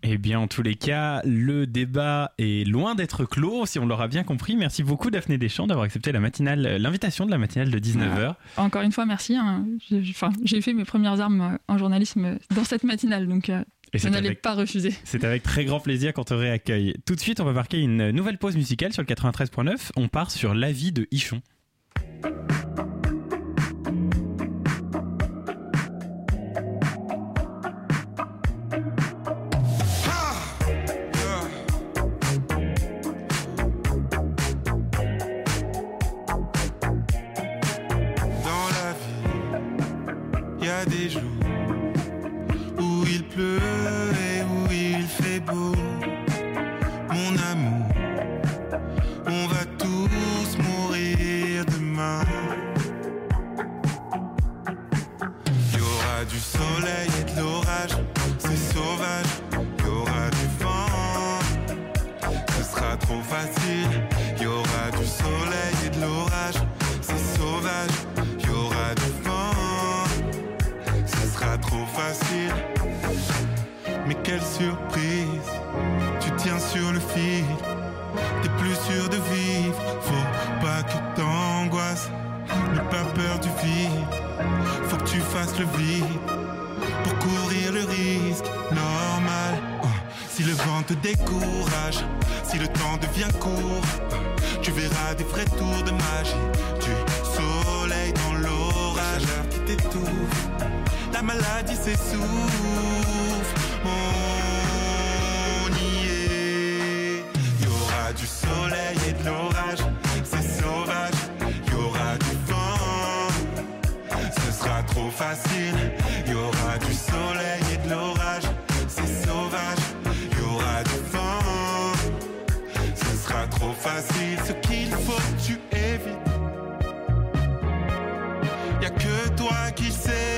Speaker 1: Eh bien, en tous les cas, le débat est loin d'être clos, si on l'aura bien compris. Merci beaucoup, Daphné Deschamps, d'avoir accepté la matinale, euh, l'invitation de la matinale de 19h.
Speaker 3: Encore une fois, merci. hein. J'ai enfin, j'ai fait mes premières armes euh, en journalisme dans cette matinale, donc euh,
Speaker 1: Et
Speaker 3: je
Speaker 1: c'est
Speaker 3: n'allais
Speaker 1: avec,
Speaker 3: pas refuser.
Speaker 1: c'est avec très grand plaisir qu'on te réaccueille. Tout de suite, on va marquer une nouvelle pause musicale sur le 93.9. On part sur La vie de Ichon.
Speaker 6: Surprise, tu tiens sur le fil. T'es plus sûr de vivre, faut pas que t'angoisses. N'aie pas peur du vide, faut que tu fasses le vide pour courir le risque normal. Oh, Si le vent te décourage, si le temps devient court, tu verras des vrais tours de magie. Du soleil dans l'orage qui t'étouffe, la maladie s'essouffle. Soleil et de l'orage, c'est sauvage. Y aura du vent, ce sera trop facile. Y aura du soleil et de l'orage, c'est sauvage. Y aura du vent, ce sera trop facile. Ce qu'il faut tu évites, y a que toi qui sais.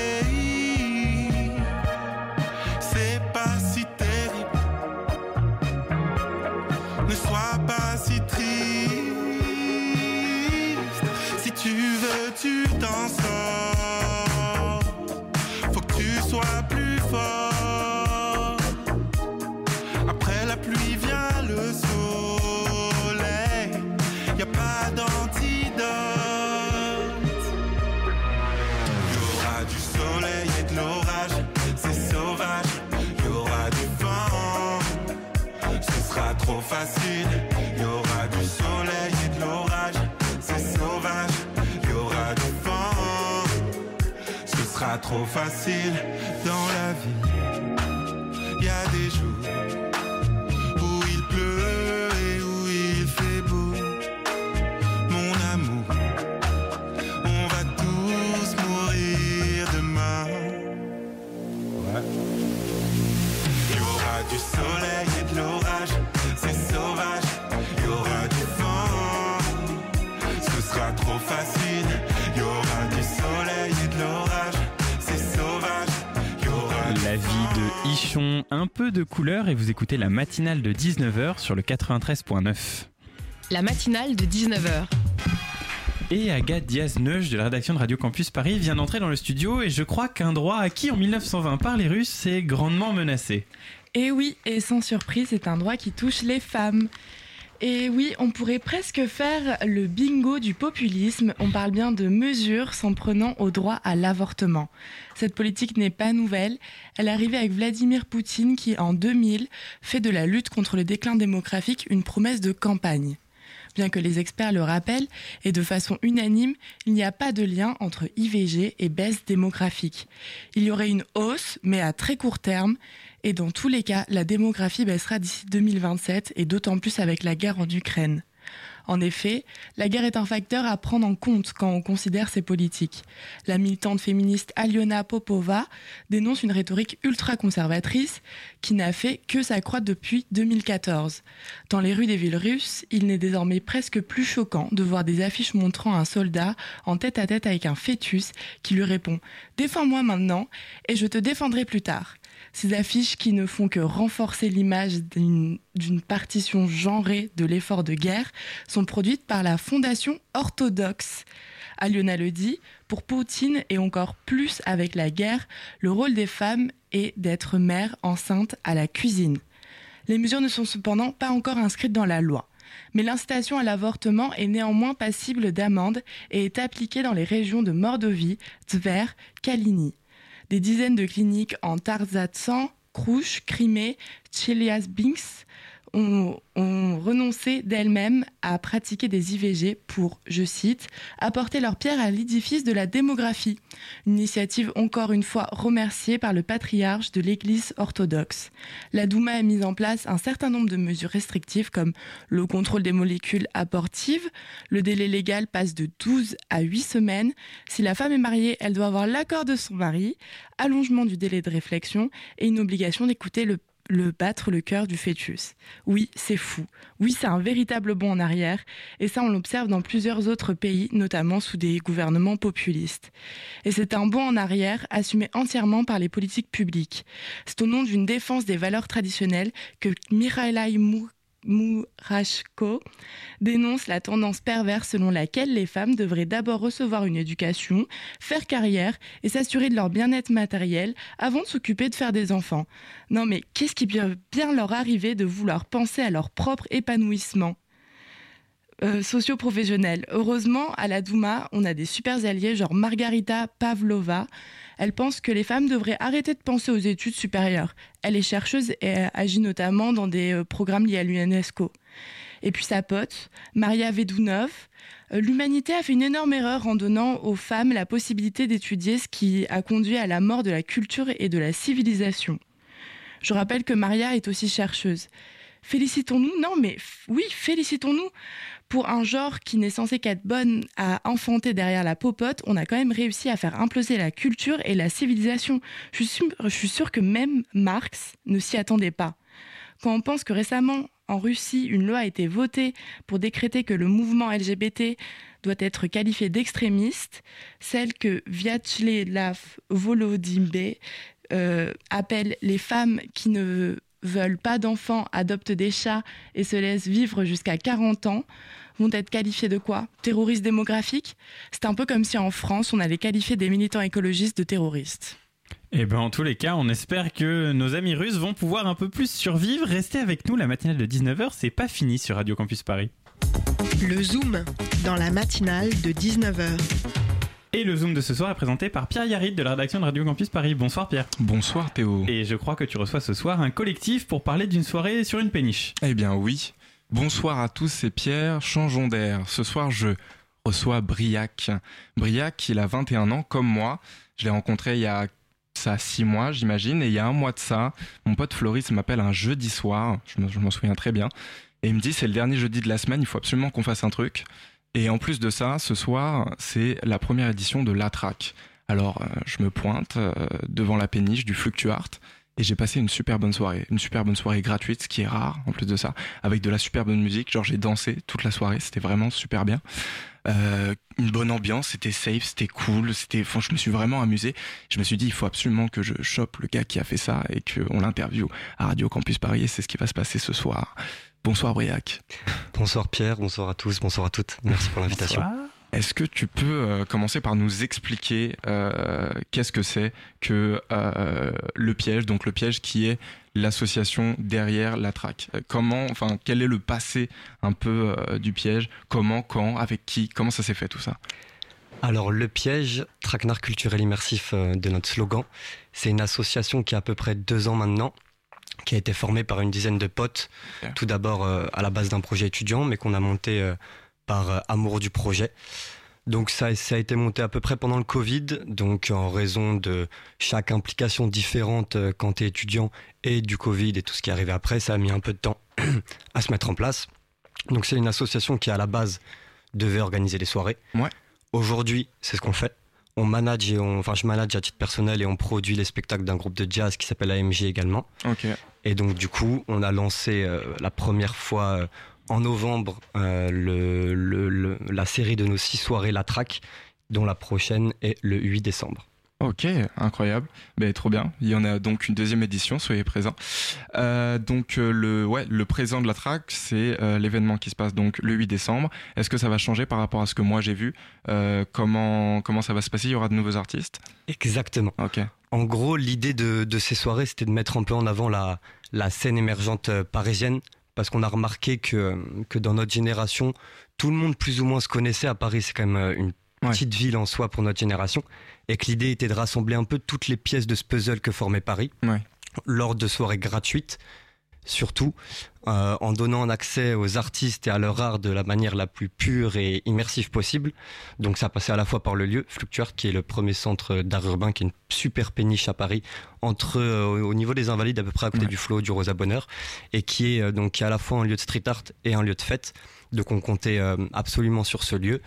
Speaker 6: Trop facile dans la vie. De
Speaker 1: couleur et vous écoutez la matinale de 19h sur le 93.9.
Speaker 2: La matinale de 19h.
Speaker 1: Et Agathe Diaz-Neuch de la rédaction de Radio Campus Paris vient d'entrer dans le studio et je crois qu'un droit acquis en 1920 par les Russes est grandement menacé.
Speaker 7: Et oui, et sans surprise, c'est un droit qui touche les femmes. Et oui, on pourrait presque faire le bingo du populisme. On parle bien de mesures s'en prenant au droit à l'avortement. Cette politique n'est pas nouvelle. Elle est arrivée avec Vladimir Poutine qui, en 2000, fait de la lutte contre le déclin démographique une promesse de campagne. Bien que les experts le rappellent, et de façon unanime, il n'y a pas de lien entre IVG et baisse démographique. Il y aurait une hausse, mais à très court terme, et dans tous les cas, la démographie baissera d'ici 2027, et d'autant plus avec la guerre en Ukraine. En effet, la guerre est un facteur à prendre en compte quand on considère ces politiques. La militante féministe Aliona Popova dénonce une rhétorique ultra-conservatrice qui n'a fait que s'accroître depuis 2014. Dans les rues des villes russes, il n'est désormais presque plus choquant de voir des affiches montrant un soldat en tête à tête avec un fœtus qui lui répond ⁇ Défends-moi maintenant et je te défendrai plus tard ⁇ ces affiches qui ne font que renforcer l'image d'une partition genrée de l'effort de guerre sont produites par la Fondation orthodoxe. Aliona le dit, pour Poutine et encore plus avec la guerre, le rôle des femmes est d'être mère enceinte à la cuisine. Les mesures ne sont cependant pas encore inscrites dans la loi. Mais l'incitation à l'avortement est néanmoins passible d'amende et est appliquée dans les régions de Mordovie, Tver, Kalini des dizaines de cliniques en Tarzatsan, Krouch, Crimée, Chelyabinsk ont, renoncé d'elles-mêmes à pratiquer des IVG pour, je cite, apporter leur pierre à l'édifice de la démographie. Une initiative encore une fois remerciée par le patriarche de l'Église orthodoxe. La Douma a mis en place un certain nombre de mesures restrictives comme le contrôle des molécules abortives, le délai légal passe de 12 à 8 semaines, si la femme est mariée, elle doit avoir l'accord de son mari, allongement du délai de réflexion et une obligation d'écouter le le battre le cœur du fœtus. Oui, c'est fou. Oui, c'est un véritable bond en arrière. Et ça, on l'observe dans plusieurs autres pays, notamment sous des gouvernements populistes. Et c'est un bond en arrière assumé entièrement par les politiques publiques. C'est au nom d'une défense des valeurs traditionnelles que Mikhaila Mourachko dénonce la tendance perverse selon laquelle les femmes devraient d'abord recevoir une éducation, faire carrière et s'assurer de leur bien-être matériel avant de s'occuper de faire des enfants. Non mais qu'est-ce qui peut bien leur arriver de vouloir penser à leur propre épanouissement? Euh, socio-professionnel. Heureusement, à la Douma, on a des super alliés, genre Margarita Pavlova. Elle pense que les femmes devraient arrêter de penser aux études supérieures. Elle est chercheuse et agit notamment dans des euh, programmes liés à l'UNESCO. Et puis sa pote, Maria Vedounov, euh, l'humanité a fait une énorme erreur en donnant aux femmes la possibilité d'étudier ce qui a conduit à la mort de la culture et de la civilisation. Je rappelle que Maria est aussi chercheuse. Félicitons-nous Non, mais oui, félicitons-nous pour un genre qui n'est censé qu'être bonne à enfanter derrière la popote, on a quand même réussi à faire imploser la culture et la civilisation. Je suis, sûre, que même Marx ne s'y attendait pas. Quand on pense que récemment, en Russie, une loi a été votée pour décréter que le mouvement LGBT doit être qualifié d'extrémiste, celle que Vyacheslav Volodymyr euh, appelle les femmes qui ne veulent pas d'enfants, adoptent des chats et se laissent vivre jusqu'à 40 ans, vont être qualifiés de quoi? Terroristes démographiques? C'est un peu comme si en France, on allait qualifier des militants écologistes de terroristes.
Speaker 1: Eh ben, en tous les cas, on espère que nos amis russes vont pouvoir un peu plus survivre. Restez avec nous, la matinale de 19h, c'est pas fini sur Radio Campus Paris.
Speaker 8: Le Zoom, dans la matinale de 19h.
Speaker 1: Et le Zoom de ce soir est présenté par Pierre Yarid de la rédaction de Radio Campus Paris. Bonsoir Pierre.
Speaker 9: Bonsoir Théo.
Speaker 1: Et je crois que tu reçois ce soir un collectif pour parler d'une soirée sur une péniche.
Speaker 9: Eh bien oui. Bonsoir à tous, c'est Pierre. Changeons d'air. Ce soir, je reçois Briac. Briac, il a 21 ans, comme moi. Je l'ai rencontré il y a ça six mois, j'imagine. Et il y a un mois de ça, mon pote Floris m'appelle un jeudi soir. Je m'en souviens très bien. Et il me dit, c'est le dernier jeudi de la semaine, il faut absolument qu'on fasse un truc. Et en plus de ça, ce soir, c'est la première édition de La Track. Alors, euh, je me pointe euh, devant la péniche du Fluctuart et j'ai passé une super bonne soirée, une super bonne soirée gratuite, ce qui est rare en plus de ça, avec de la super bonne musique. Genre j'ai dansé toute la soirée, c'était vraiment super bien. Euh, une bonne ambiance, c'était safe, c'était cool, c'était, enfin, je me suis vraiment amusé. Je me suis dit, il faut absolument que je chope le gars qui a fait ça et qu'on l'interviewe à Radio Campus Paris. Et c'est ce qui va se passer ce soir. Bonsoir Briac.
Speaker 10: Bonsoir Pierre, bonsoir à tous, bonsoir à toutes. Merci pour l'invitation.
Speaker 9: Est-ce que tu peux euh, commencer par nous expliquer euh, qu'est-ce que c'est que euh, le piège, donc le piège qui est l'association derrière la traque? Comment, enfin, quel est le passé un peu du piège? Comment, quand, avec qui Comment ça s'est fait tout ça?
Speaker 10: Alors le piège, traquenard culturel immersif de notre slogan, c'est une association qui a à peu près deux ans maintenant, qui a été formé par une dizaine de potes, tout d'abord euh, à la base d'un projet étudiant, mais qu'on a monté par euh, amour du projet. Donc ça, ça a été monté à peu près pendant le Covid, donc en raison de chaque implication différente quand tu es étudiant et du Covid et tout ce qui est arrivé après, ça a mis un peu de temps à se mettre en place. Donc c'est une association qui à la base devait organiser les soirées.
Speaker 9: Ouais.
Speaker 10: Aujourd'hui, c'est ce qu'on fait on manage et on, enfin je manage à titre personnel et on produit les spectacles d'un groupe de jazz qui s'appelle AMG également. Et donc du coup, on a lancé euh, la première fois euh, en novembre euh, le, la série de nos six soirées La Track, dont la prochaine est le 8 décembre.
Speaker 9: Ok, incroyable. Ben, trop bien. Il y en a donc une deuxième édition, soyez présents. Euh, donc euh, le, ouais, le présent de la track, c'est euh, l'événement qui se passe donc le 8 décembre. Est-ce que ça va changer par rapport à ce que moi j'ai vu? Comment comment ça va se passer? Il y aura de nouveaux artistes?
Speaker 10: Exactement.
Speaker 9: Ok.
Speaker 10: En gros, l'idée de, de, ces soirées, c'était de mettre un peu en avant la, la scène émergente parisienne, parce qu'on a remarqué que, que dans notre génération, tout le monde plus ou moins se connaissait. À Paris. C'est quand même une petite ville en soi pour notre génération, et que l'idée était de rassembler un peu toutes les pièces de ce puzzle que formait Paris lors de soirées gratuites, surtout euh, en donnant un accès aux artistes et à leur art de la manière la plus pure et immersive possible. Donc ça passait à la fois par le lieu Fluctuart, qui est le premier centre d'art urbain, qui est une super péniche à Paris, entre euh, au niveau des Invalides, à peu près à côté du Flot, du Rosa Bonheur, et qui est euh, donc qui est à la fois un lieu de street art et un lieu de fête. Donc on comptait absolument sur ce lieu.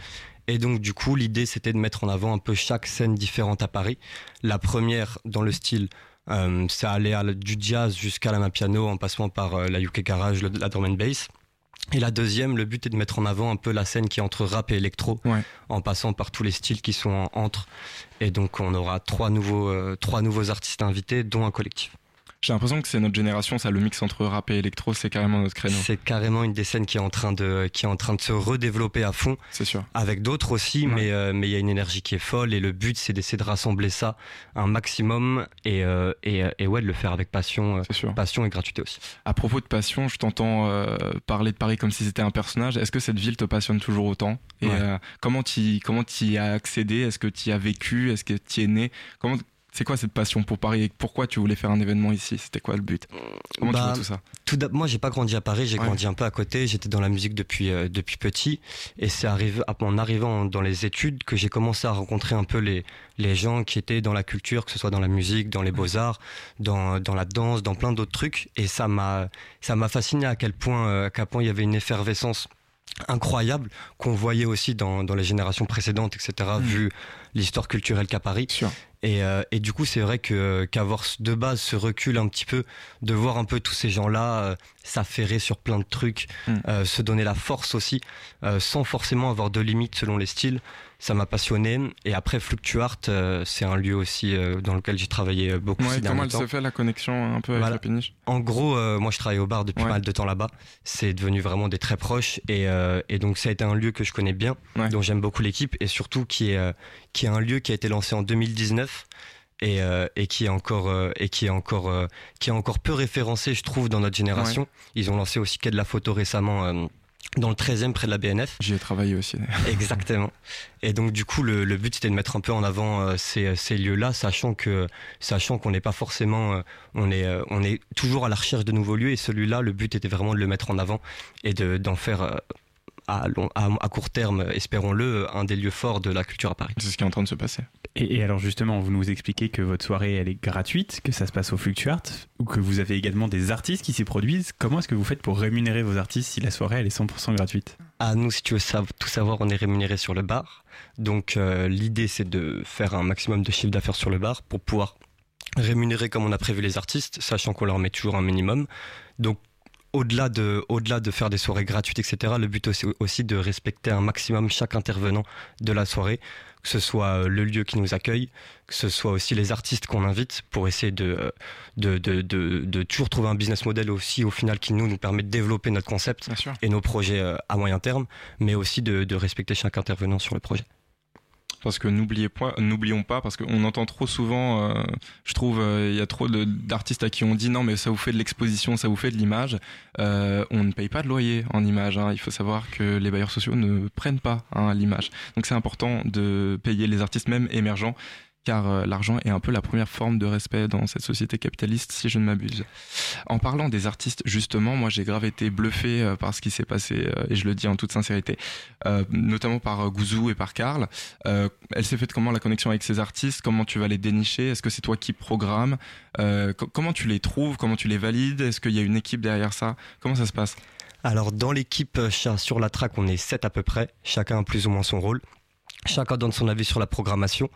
Speaker 10: Et donc, du coup, l'idée, c'était de mettre en avant un peu chaque scène différente à Paris. La première, dans le style, euh, ça allait du jazz jusqu'à la main piano, en passant par euh, la UK Garage, la drum and bass. Et la deuxième, le but est de mettre en avant un peu la scène qui est entre rap et électro, en passant par tous les styles qui sont entre. Et donc, on aura trois nouveaux, euh, trois nouveaux artistes invités, dont un collectif.
Speaker 9: J'ai l'impression que c'est notre génération, ça, le mix entre rap et électro, c'est carrément notre créneau.
Speaker 10: C'est carrément une des scènes qui est en train de, qui est en train de se redévelopper à fond.
Speaker 9: C'est sûr.
Speaker 10: Avec d'autres aussi,
Speaker 9: Ouais.
Speaker 10: mais euh, mais il y a une énergie qui est folle et le but c'est d'essayer de rassembler ça un maximum et euh, et, euh, et ouais de le faire avec passion, euh,
Speaker 9: sûr.
Speaker 10: passion et gratuité aussi.
Speaker 9: À propos de passion, je t'entends euh, parler de Paris comme si c'était un personnage. Est-ce que cette ville te passionne toujours autant? Et
Speaker 10: Ouais.
Speaker 9: comment tu comment y as accédé? Est-ce que tu y as vécu? Est-ce que tu es né? Comment c'est quoi cette passion pour Paris et pourquoi tu voulais faire un événement ici? C'était quoi le but? Comment tu
Speaker 10: Bah,
Speaker 9: vois tout ça?
Speaker 10: Tout moi, j'ai pas grandi à Paris, j'ai
Speaker 9: Ouais.
Speaker 10: grandi un peu à côté. J'étais dans la musique depuis euh, depuis petit, et c'est arrivé en arrivant dans les études que j'ai commencé à rencontrer un peu les les gens qui étaient dans la culture, que ce soit dans la musique, dans les beaux arts, dans dans la danse, dans plein d'autres trucs. Et ça m'a ça m'a fasciné à quel point euh, à quel point il y avait une effervescence incroyable qu'on voyait aussi dans, dans les générations précédentes, etc.,
Speaker 9: Mm.
Speaker 10: vu l'histoire culturelle qu'a Paris. Et, euh, et du coup, c'est vrai que qu'avoir de base ce recul un petit peu, de voir un peu tous ces gens-là euh, s'affairer sur plein de trucs,
Speaker 9: Mm.
Speaker 10: euh, se donner la force aussi, euh, sans forcément avoir de limites selon les styles, ça m'a passionné. Et après, Fluctuart, euh, c'est un lieu aussi euh, dans lequel j'ai travaillé euh, beaucoup
Speaker 9: Ouais,
Speaker 10: ces
Speaker 9: Comment elle
Speaker 10: temps.
Speaker 9: se fait la connexion un peu avec
Speaker 10: Voilà.
Speaker 9: la péniche
Speaker 10: En gros, euh, moi je travaille au bar depuis
Speaker 9: Ouais.
Speaker 10: pas mal de temps là-bas. C'est devenu vraiment des très proches et, et donc ça a été un lieu que je connais bien,
Speaker 9: Ouais.
Speaker 10: dont j'aime beaucoup l'équipe et surtout qui est qui est un lieu qui a été lancé en 2019 et, euh, et qui est encore euh, et qui est encore euh, qui est encore peu référencé, je trouve, dans notre génération. Ils ont lancé aussi Quai de la photo récemment. Euh, dans le 13e près de la BNF.
Speaker 9: J'y ai travaillé aussi.
Speaker 10: Exactement. Et donc du coup, le, le but c'était de mettre un peu en avant euh, ces, ces lieux-là, sachant que sachant qu'on n'est pas forcément, euh, on est euh, on est toujours à la recherche de nouveaux lieux. Et celui-là, le but était vraiment de le mettre en avant et de d'en faire euh, à, long, à, à court terme, espérons-le, un des lieux forts de la culture à Paris.
Speaker 9: C'est ce qui est en train de se passer.
Speaker 1: Et, et alors justement, vous nous expliquez que votre soirée elle est gratuite, que ça se passe au Fluctuart, ou que vous avez également des artistes qui s'y produisent. Comment est-ce que vous faites pour rémunérer vos artistes si la soirée elle est 100% gratuite?
Speaker 10: À nous, si tu veux sav- tout savoir, on est rémunéré sur le bar. Donc euh, l'idée, c'est de faire un maximum de chiffre d'affaires sur le bar pour pouvoir rémunérer comme on a prévu les artistes, sachant qu'on leur met toujours un minimum. Donc au-delà de, au-delà de faire des soirées gratuites, etc., le but aussi, aussi de respecter un maximum chaque intervenant de la soirée, que ce soit euh, le lieu qui nous accueille, que ce soit aussi les artistes qu'on invite pour essayer de, euh, de, de, de, de toujours trouver un business model aussi au final qui nous, nous permet de développer notre concept et nos projets euh, à moyen terme, mais aussi de, de respecter chaque intervenant sur le projet.
Speaker 9: Parce que n'oublions pas, parce qu'on entend trop souvent, euh, je trouve, euh, il y a trop d'artistes à qui on dit non, mais ça vous fait de l'exposition, ça vous fait de l'image. Euh, on ne paye pas de loyer en image. hein. Il faut savoir que les bailleurs sociaux ne prennent pas hein, l'image. Donc c'est important de payer les artistes même émergents, car euh, l'argent est un peu la première forme de respect dans cette société capitaliste, si je ne m'abuse. En parlant des artistes, justement, moi j'ai grave été bluffé euh, par ce qui s'est passé, euh, et je le dis en toute sincérité, notamment par Gouzou et par Karl. Elle s'est faite comment la connexion avec ces artistes? Comment tu vas les dénicher? Est-ce que c'est toi qui programmes? Co- Comment tu les trouves? Comment tu les valides? Est-ce qu'il y a une équipe derrière ça? Comment ça se passe?
Speaker 10: Alors dans l'équipe sur la track, on est sept à peu près, chacun a plus ou moins son rôle. Chacun donne son avis sur la programmation.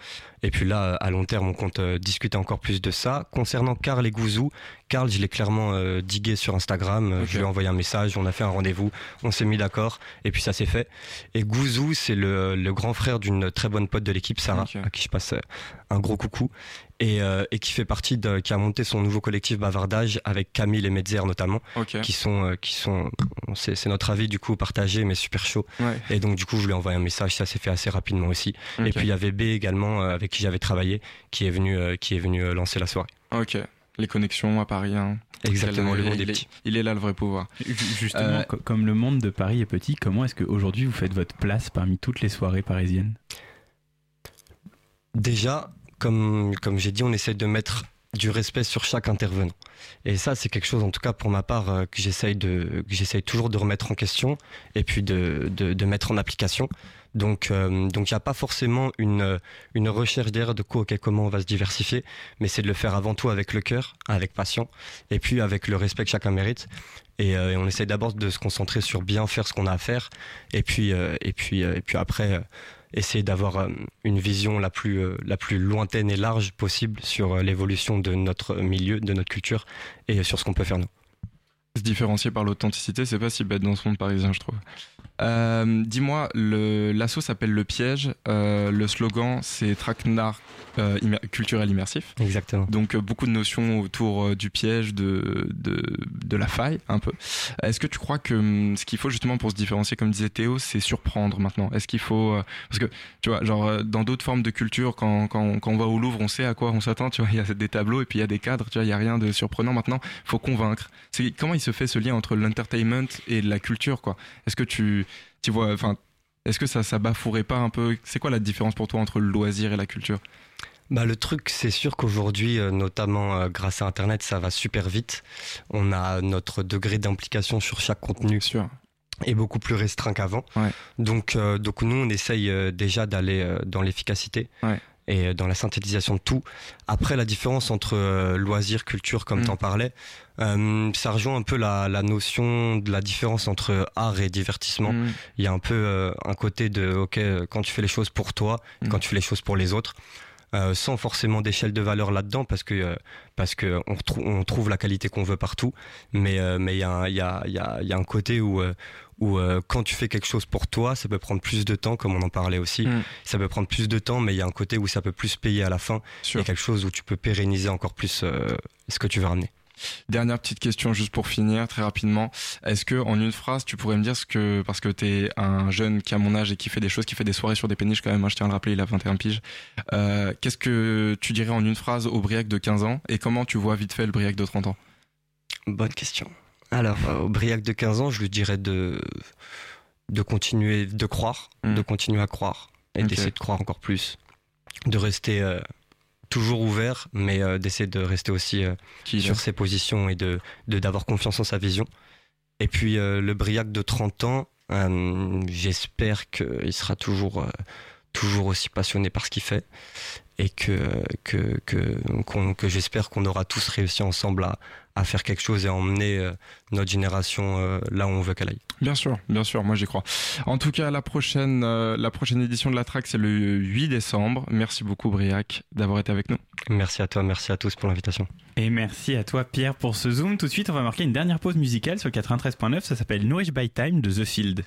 Speaker 10: Et puis là, à long terme, on compte euh, discuter encore plus de ça. Concernant Karl et Gouzou, Karl, je l'ai clairement euh, digué sur Instagram. Euh. Je lui ai envoyé un message, on a fait un rendez-vous, on s'est mis d'accord, et puis ça s'est fait. Et Gouzou, c'est le, le grand frère d'une très bonne pote de l'équipe, Sarah, à qui je passe un gros coucou, et, euh, et qui fait partie de, qui a monté son nouveau collectif Bavardage avec Camille et Metzer notamment qui sont euh, qui sont c'est c'est notre avis du coup partagé mais super chaud
Speaker 9: Ouais.
Speaker 10: et donc du coup je lui ai envoyé un message ça s'est fait assez rapidement aussi et puis il y avait B également euh, avec qui j'avais travaillé qui est venu euh, qui est venu euh, lancer la soirée
Speaker 9: Ok. Les connexions à Paris. hein.
Speaker 10: exactement le
Speaker 9: il,
Speaker 10: monde est petit
Speaker 9: il est là le vrai pouvoir.
Speaker 1: Ju- Justement,
Speaker 9: Euh,
Speaker 1: co- comme le monde de Paris est petit, comment est-ce qu'aujourd'hui vous faites votre place parmi toutes les soirées parisiennes?
Speaker 10: Déjà comme comme j'ai dit on essaie de mettre du respect sur chaque intervenant. Et ça c'est quelque chose en tout cas pour ma part euh, que j'essaye de que j'essaye toujours de remettre en question et puis de de, mettre en application. Donc euh, donc il n'y a pas forcément une une recherche derrière de quoi ok, comment on va se diversifier mais c'est de le faire avant tout avec le cœur avec passion et puis avec le respect que chacun mérite. Et, euh, et on essaie d'abord de se concentrer sur bien faire ce qu'on a à faire et puis et puis et puis après essayer d'avoir euh, une vision la plus euh, la plus lointaine et large possible sur euh, l'évolution de notre milieu, de notre culture et sur ce qu'on peut faire nous.
Speaker 9: Se différencier par l'authenticité, c'est pas si bête dans ce monde parisien, je trouve. Euh, Dis-moi, l'assaut s'appelle Le Piège. Euh, le slogan, c'est Traquenard euh, immer- culturel immersif.
Speaker 10: Exactement.
Speaker 9: Donc, beaucoup de notions autour du piège, de, de, de la faille, un peu. Est-ce que tu crois que hum, ce qu'il faut justement pour se différencier, comme disait Théo, c'est surprendre maintenant? Est-ce qu'il faut. parce que, tu vois, genre, dans d'autres formes de culture, quand, quand, quand on va au Louvre, on sait à quoi on s'attend, tu vois, il y a des tableaux et puis il y a des cadres, tu vois, il n'y a rien de surprenant. Maintenant, il faut convaincre. Comment il se fait ce lien entre l'entertainment et la culture, quoi? Est-ce que tu, tu vois, enfin, est-ce que ça, ça bafouerait pas un peu? C'est quoi la différence pour toi entre le loisir et la culture?
Speaker 10: Bah, le truc, c'est sûr qu'aujourd'hui, euh, notamment euh, grâce à Internet, ça va super vite. On a notre degré d'implication sur chaque contenu
Speaker 9: Sûr.
Speaker 10: est beaucoup plus restreint qu'avant.
Speaker 9: Ouais.
Speaker 10: Donc, euh, donc nous, on essaye euh, déjà d'aller euh, dans l'efficacité
Speaker 9: Ouais.
Speaker 10: Et euh, dans la synthétisation de tout. Après, la différence entre euh, loisir, culture, comme
Speaker 9: Mm.
Speaker 10: t'en parlais, euh, ça rejoint un peu la, la notion de la différence entre art et divertissement.
Speaker 9: Mmh.
Speaker 10: Il y a un peu euh, un côté de, ok, euh, quand tu fais les choses pour toi,
Speaker 9: Mm.
Speaker 10: quand tu fais les choses pour les autres, euh, sans forcément d'échelle de valeur là-dedans, parce que euh, parce que on, trouve la qualité qu'on veut partout, mais euh, mais il y a un- il y a il y a il y a un côté où où quand tu fais quelque chose pour toi, ça peut prendre plus de temps, comme on en parlait aussi.
Speaker 9: Mm.
Speaker 10: Ça peut prendre plus de temps, mais il y a un côté où ça peut plus payer à la fin. Il y a quelque chose où tu peux pérenniser encore plus ce que tu veux ramener.
Speaker 9: Dernière petite question juste pour finir très rapidement. Est-ce que en une phrase tu pourrais me dire ce que parce que t'es un jeune qui a mon âge et qui fait des choses, qui fait des soirées sur des péniches quand même, hein, je tiens à le rappeler, il a 21 piges. Euh, Qu'est-ce que tu dirais en une phrase au Briac de 15 ans et comment tu vois vite fait le Briac de 30 ans?
Speaker 10: Bonne question. Alors, euh, au Briac de 15 ans, je lui dirais de, de continuer de croire,
Speaker 9: Mm.
Speaker 10: de continuer à croire et d'essayer de croire encore plus. De rester euh, toujours ouvert, mais euh, d'essayer de rester aussi euh, sur ses positions et de d'avoir confiance en sa vision. Et puis, euh, le Briac de 30 ans, j'espère qu'il sera toujours, toujours aussi passionné par ce qu'il fait et que, que, que, que j'espère qu'on aura tous réussi ensemble à, à faire quelque chose et à emmener euh, notre génération euh, là où on veut qu'elle aille.
Speaker 9: Bien sûr, bien sûr, moi j'y crois. En tout cas, la prochaine, euh, la prochaine édition de la track, c'est le 8 décembre. Merci beaucoup, Briac, d'avoir été avec nous.
Speaker 10: Merci à toi, merci à tous pour l'invitation.
Speaker 6: Et merci à toi Pierre pour ce zoom. Tout de suite, on va marquer une dernière pause musicale sur 93.9. Ça s'appelle Nourish by Time de The Field.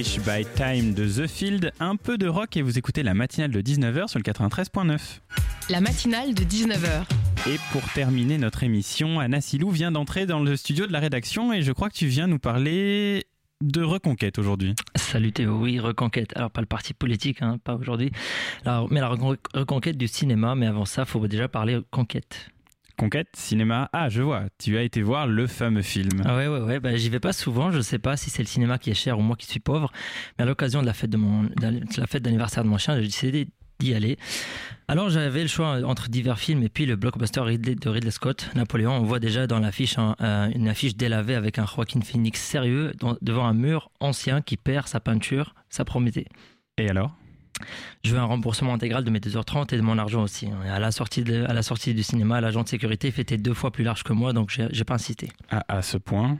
Speaker 1: Flourish by Time de The Field, un peu de rock et vous écoutez la matinale de 19h sur le 93.9.
Speaker 2: La matinale de 19h.
Speaker 1: Et pour terminer notre émission, Anna Silou vient d'entrer dans le studio de la rédaction et je crois que tu viens nous parler de Reconquête aujourd'hui.
Speaker 11: Salut Théo, oui, Reconquête. Alors pas le parti politique, hein, pas aujourd'hui, mais la Reconquête du cinéma, mais avant ça, il faut déjà parler Conquête.
Speaker 1: Conquête, cinéma. Ah, je vois, tu as été voir le fameux film.
Speaker 11: Ah ouais, ouais, ouais. Bah, j'y vais pas souvent. Je sais pas si c'est le cinéma qui est cher ou moi qui suis pauvre. Mais à l'occasion de la fête de mon, la fête d'anniversaire de mon chien, j'ai décidé d'y aller. Alors j'avais le choix entre divers films et puis le blockbuster de Ridley Scott, Napoléon. On voit déjà dans l'affiche euh, une affiche délavée avec un Joaquin Phoenix sérieux devant un mur ancien qui perd sa peinture. Ça promettait.
Speaker 1: Et alors?
Speaker 11: Je veux un remboursement intégral de mes 2h30 et de mon argent aussi. À la sortie, à la sortie du cinéma, l'agent de sécurité fêtait deux fois plus large que moi, donc j'ai pas incité.
Speaker 1: À, ce point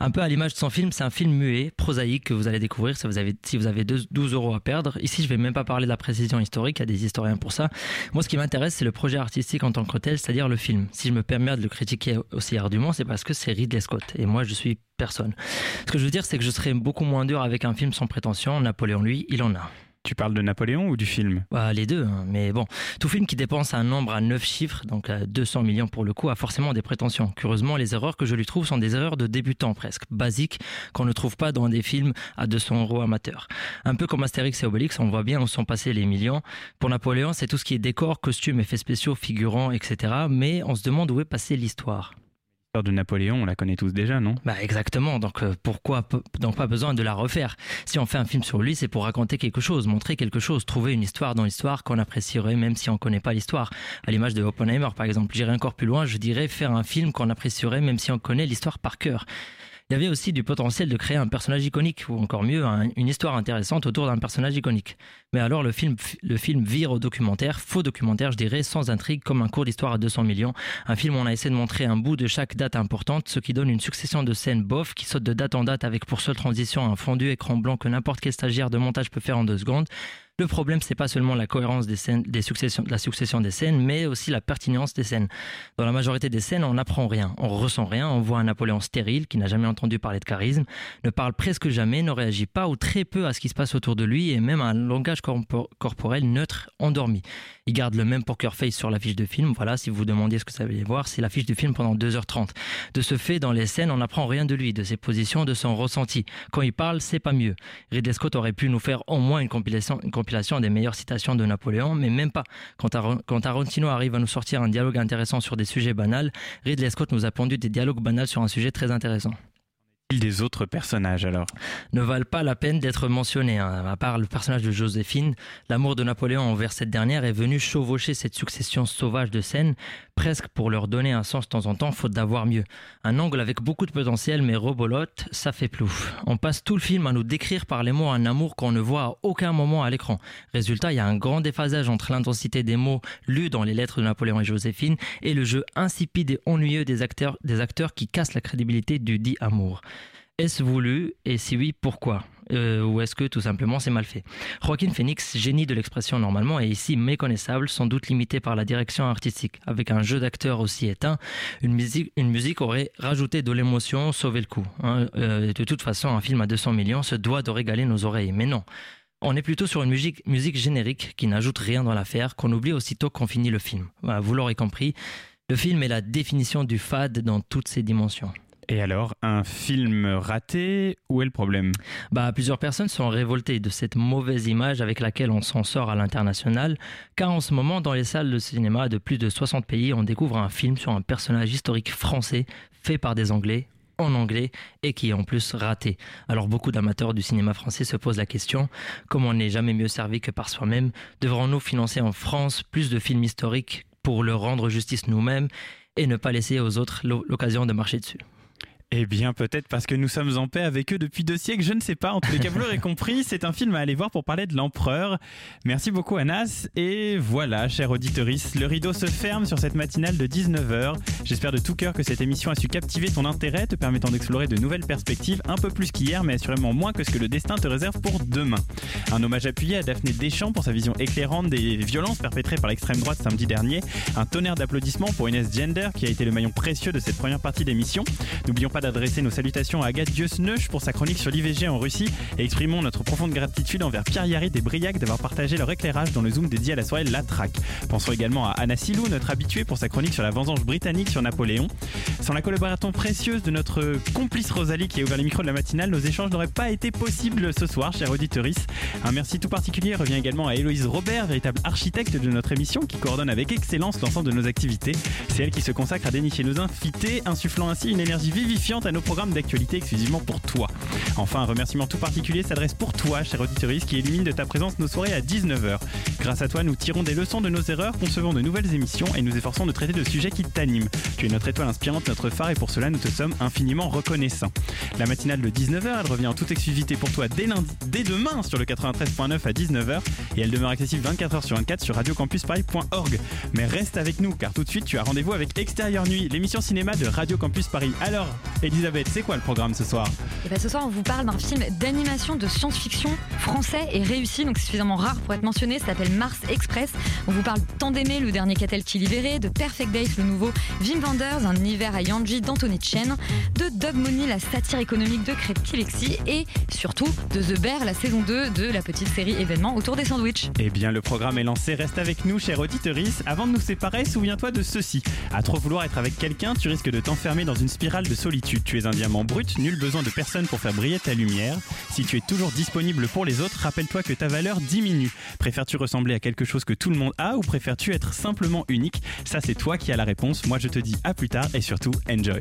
Speaker 11: Un peu à l'image de son film, c'est un film muet, prosaïque, que vous allez découvrir si vous avez, si vous avez 12 euros à perdre. Ici, je vais même pas parler de la précision historique, il y a des historiens pour ça. Moi, ce qui m'intéresse, c'est le projet artistique en tant que tel, c'est-à-dire le film. Si je me permets de le critiquer aussi ardument, c'est parce que c'est Ridley Scott. Et moi, je suis personne. Ce que je veux dire, c'est que je serais beaucoup moins dur avec un film sans prétention. Napoléon, lui, il en a.
Speaker 1: Tu parles de Napoléon ou du film
Speaker 11: bah, Les deux, hein. mais bon, tout film qui dépense un nombre à 9 chiffres, donc à 200 millions pour le coup, a forcément des prétentions. Curieusement, les erreurs que je lui trouve sont des erreurs de débutants presque, basiques, qu'on ne trouve pas dans des films à 200 euros amateurs. Un peu comme Astérix et Obélix, on voit bien où sont passés les millions. Pour Napoléon, c'est tout ce qui est décor, costumes, effets spéciaux, figurants, etc. Mais on se demande où est passée l'histoire
Speaker 1: de Napoléon, on la connaît tous déjà, non?
Speaker 11: Bah exactement. Donc euh, pourquoi donc pas besoin de la refaire? Si on fait un film sur lui, c'est pour raconter quelque chose, montrer quelque chose, trouver une histoire dans l'histoire qu'on apprécierait même si on connaît pas l'histoire. À l'image de Oppenheimer par exemple, j'irai encore plus loin, je dirais faire un film qu'on apprécierait même si on connaît l'histoire par cœur il y avait aussi du potentiel de créer un personnage iconique, ou encore mieux, une histoire intéressante autour d'un personnage iconique. Mais alors le film, le film vire au documentaire, faux documentaire, je dirais, sans intrigue, comme un cours d'histoire à 200 millions. Un film où on a essayé de montrer un bout de chaque date importante, ce qui donne une succession de scènes bof qui sautent de date en date avec pour seule transition un fondu écran blanc que n'importe quel stagiaire de montage peut faire en deux secondes. Le problème, c'est pas seulement la cohérence des scènes, des successions, la succession des scènes, mais aussi la pertinence des scènes. Dans la majorité des scènes, on n'apprend rien, on ressent rien, on voit un Napoléon stérile qui n'a jamais entendu parler de charisme, ne parle presque jamais, ne réagit pas ou très peu à ce qui se passe autour de lui et même un langage corporel neutre, endormi. Il garde le même poker face sur l'affiche de film. Voilà, si vous demandiez ce que ça veut voir, c'est l'affiche du film pendant 2h30. De ce fait, dans les scènes, on n'apprend rien de lui, de ses positions, de son ressenti. Quand il parle, c'est pas mieux. Ridley Scott aurait pu nous faire au moins une compilation des meilleures citations de Napoléon, mais même pas. Quand, Tarantino arrive à nous sortir un dialogue intéressant sur des sujets banals, Ridley Scott nous a pondu des dialogues banals sur un sujet très intéressant
Speaker 1: des autres personnages alors
Speaker 11: Ne valent pas la peine d'être mentionnés. Hein. À part le personnage de Joséphine, l'amour de Napoléon envers cette dernière est venu chevaucher cette succession sauvage de scènes, presque pour leur donner un sens de temps en temps, faute d'avoir mieux. Un angle avec beaucoup de potentiel, mais rebolote, ça fait plouf. On passe tout le film à nous décrire par les mots un amour qu'on ne voit à aucun moment à l'écran. Résultat, il y a un grand déphasage entre l'intensité des mots lus dans les lettres de Napoléon et Joséphine et le jeu insipide et ennuyeux des acteurs, des acteurs qui cassent la crédibilité du dit amour. Est-ce voulu Et si oui, pourquoi? Euh, Ou est-ce que tout simplement c'est mal fait? Joaquin Phoenix, génie de l'expression normalement, est ici méconnaissable, sans doute limité par la direction artistique. Avec un jeu d'acteurs aussi éteint, une musique, une musique aurait rajouté de l'émotion, sauvé le coup. Hein. Euh, de toute façon, un film à 200 millions se doit de régaler nos oreilles. Mais non. On est plutôt sur une musique, musique générique qui n'ajoute rien dans l'affaire, qu'on oublie aussitôt qu'on finit le film. vous l'aurez compris, le film est la définition du fade dans toutes ses dimensions.
Speaker 1: Et alors, un film raté, où est le problème?
Speaker 11: Bah, Plusieurs personnes sont révoltées de cette mauvaise image avec laquelle on s'en sort à l'international, car en ce moment, dans les salles de cinéma de plus de 60 pays, on découvre un film sur un personnage historique français fait par des Anglais en anglais et qui est en plus raté. Alors beaucoup d'amateurs du cinéma français se posent la question, comme on n'est jamais mieux servi que par soi-même, devrons-nous financer en France plus de films historiques pour leur rendre justice nous-mêmes et ne pas laisser aux autres l'occasion de marcher dessus?
Speaker 1: Eh bien, peut-être parce que nous sommes en paix avec eux depuis deux siècles, je ne sais pas. En tous les cas, vous l'aurez compris, c'est un film à aller voir pour parler de l'empereur. Merci beaucoup, Anas. Et voilà, cher auditeurice, le rideau se ferme sur cette matinale de 19h. J'espère de tout cœur que cette émission a su captiver ton intérêt, te permettant d'explorer de nouvelles perspectives, un peu plus qu'hier, mais assurément moins que ce que le destin te réserve pour demain. Un hommage appuyé à Daphné Deschamps pour sa vision éclairante des violences perpétrées par l'extrême droite samedi dernier. Un tonnerre d'applaudissements pour Inès Gender, qui a été le maillon précieux de cette première partie d'émission. N'oublions pas d'adresser nos salutations à Agathe Diosneuch pour sa chronique sur l'IVG en Russie et exprimons notre profonde gratitude envers Pierre Yarit et Briac d'avoir partagé leur éclairage dans le zoom dédié à la soirée La Traque. Pensons également à Anna Silou, notre habituée pour sa chronique sur la vengeance britannique sur Napoléon. Sans la collaboration précieuse de notre complice Rosalie qui a ouvert les micros de la matinale, nos échanges n'auraient pas été possibles ce soir, chère auditeurice. Un merci tout particulier revient également à Héloïse Robert, véritable architecte de notre émission qui coordonne avec excellence l'ensemble de nos activités. C'est elle qui se consacre à dénicher nos invités, insufflant ainsi une énergie vivifiante à nos programmes d'actualité exclusivement pour toi. Enfin, un remerciement tout particulier s'adresse pour toi, chère auditeuriste, qui illumine de ta présence nos soirées à 19h. Grâce à toi, nous tirons des leçons de nos erreurs, concevons de nouvelles émissions et nous efforçons de traiter de sujets qui t'animent. Tu es notre étoile inspirante, notre phare et pour cela, nous te sommes infiniment reconnaissants. La matinale de 19h, elle revient en toute exclusivité pour toi dès, lundi, dès demain sur le 93.9 à 19h et elle demeure accessible 24h sur 24 sur radiocampusparis.org. Mais reste avec nous car tout de suite tu as rendez-vous avec Extérieur Nuit, l'émission cinéma de Radio Campus Paris. Alors, Elisabeth, c'est quoi le programme ce soir
Speaker 12: Et bien ce soir, on vous parle d'un film d'animation de science-fiction français et réussi, donc suffisamment rare pour être mentionné. Ça s'appelle Mars Express. On vous parle tant d'aimer le dernier Catel qui libéré, de Perfect Days, le nouveau Wim Wenders, un univers à Yanji d'Anthony Chen, de Dog Money, la satire économique de Créptilexi et surtout de The Bear, la saison 2 de la petite série événement autour des sandwichs.
Speaker 1: Eh bien, le programme est lancé. Reste avec nous, chère auditeurice. Avant de nous séparer, souviens-toi de ceci. À trop vouloir être avec quelqu'un, tu risques de t'enfermer dans une spirale de solitude. Tu es un diamant brut, nul besoin de personne pour faire briller ta lumière. Si tu es toujours disponible pour les autres, rappelle-toi que ta valeur diminue. Préfères-tu ressembler à quelque chose que tout le monde a ou préfères-tu être simplement unique? Ça, c'est toi qui as la réponse. Moi, je te dis à plus tard et surtout, enjoy.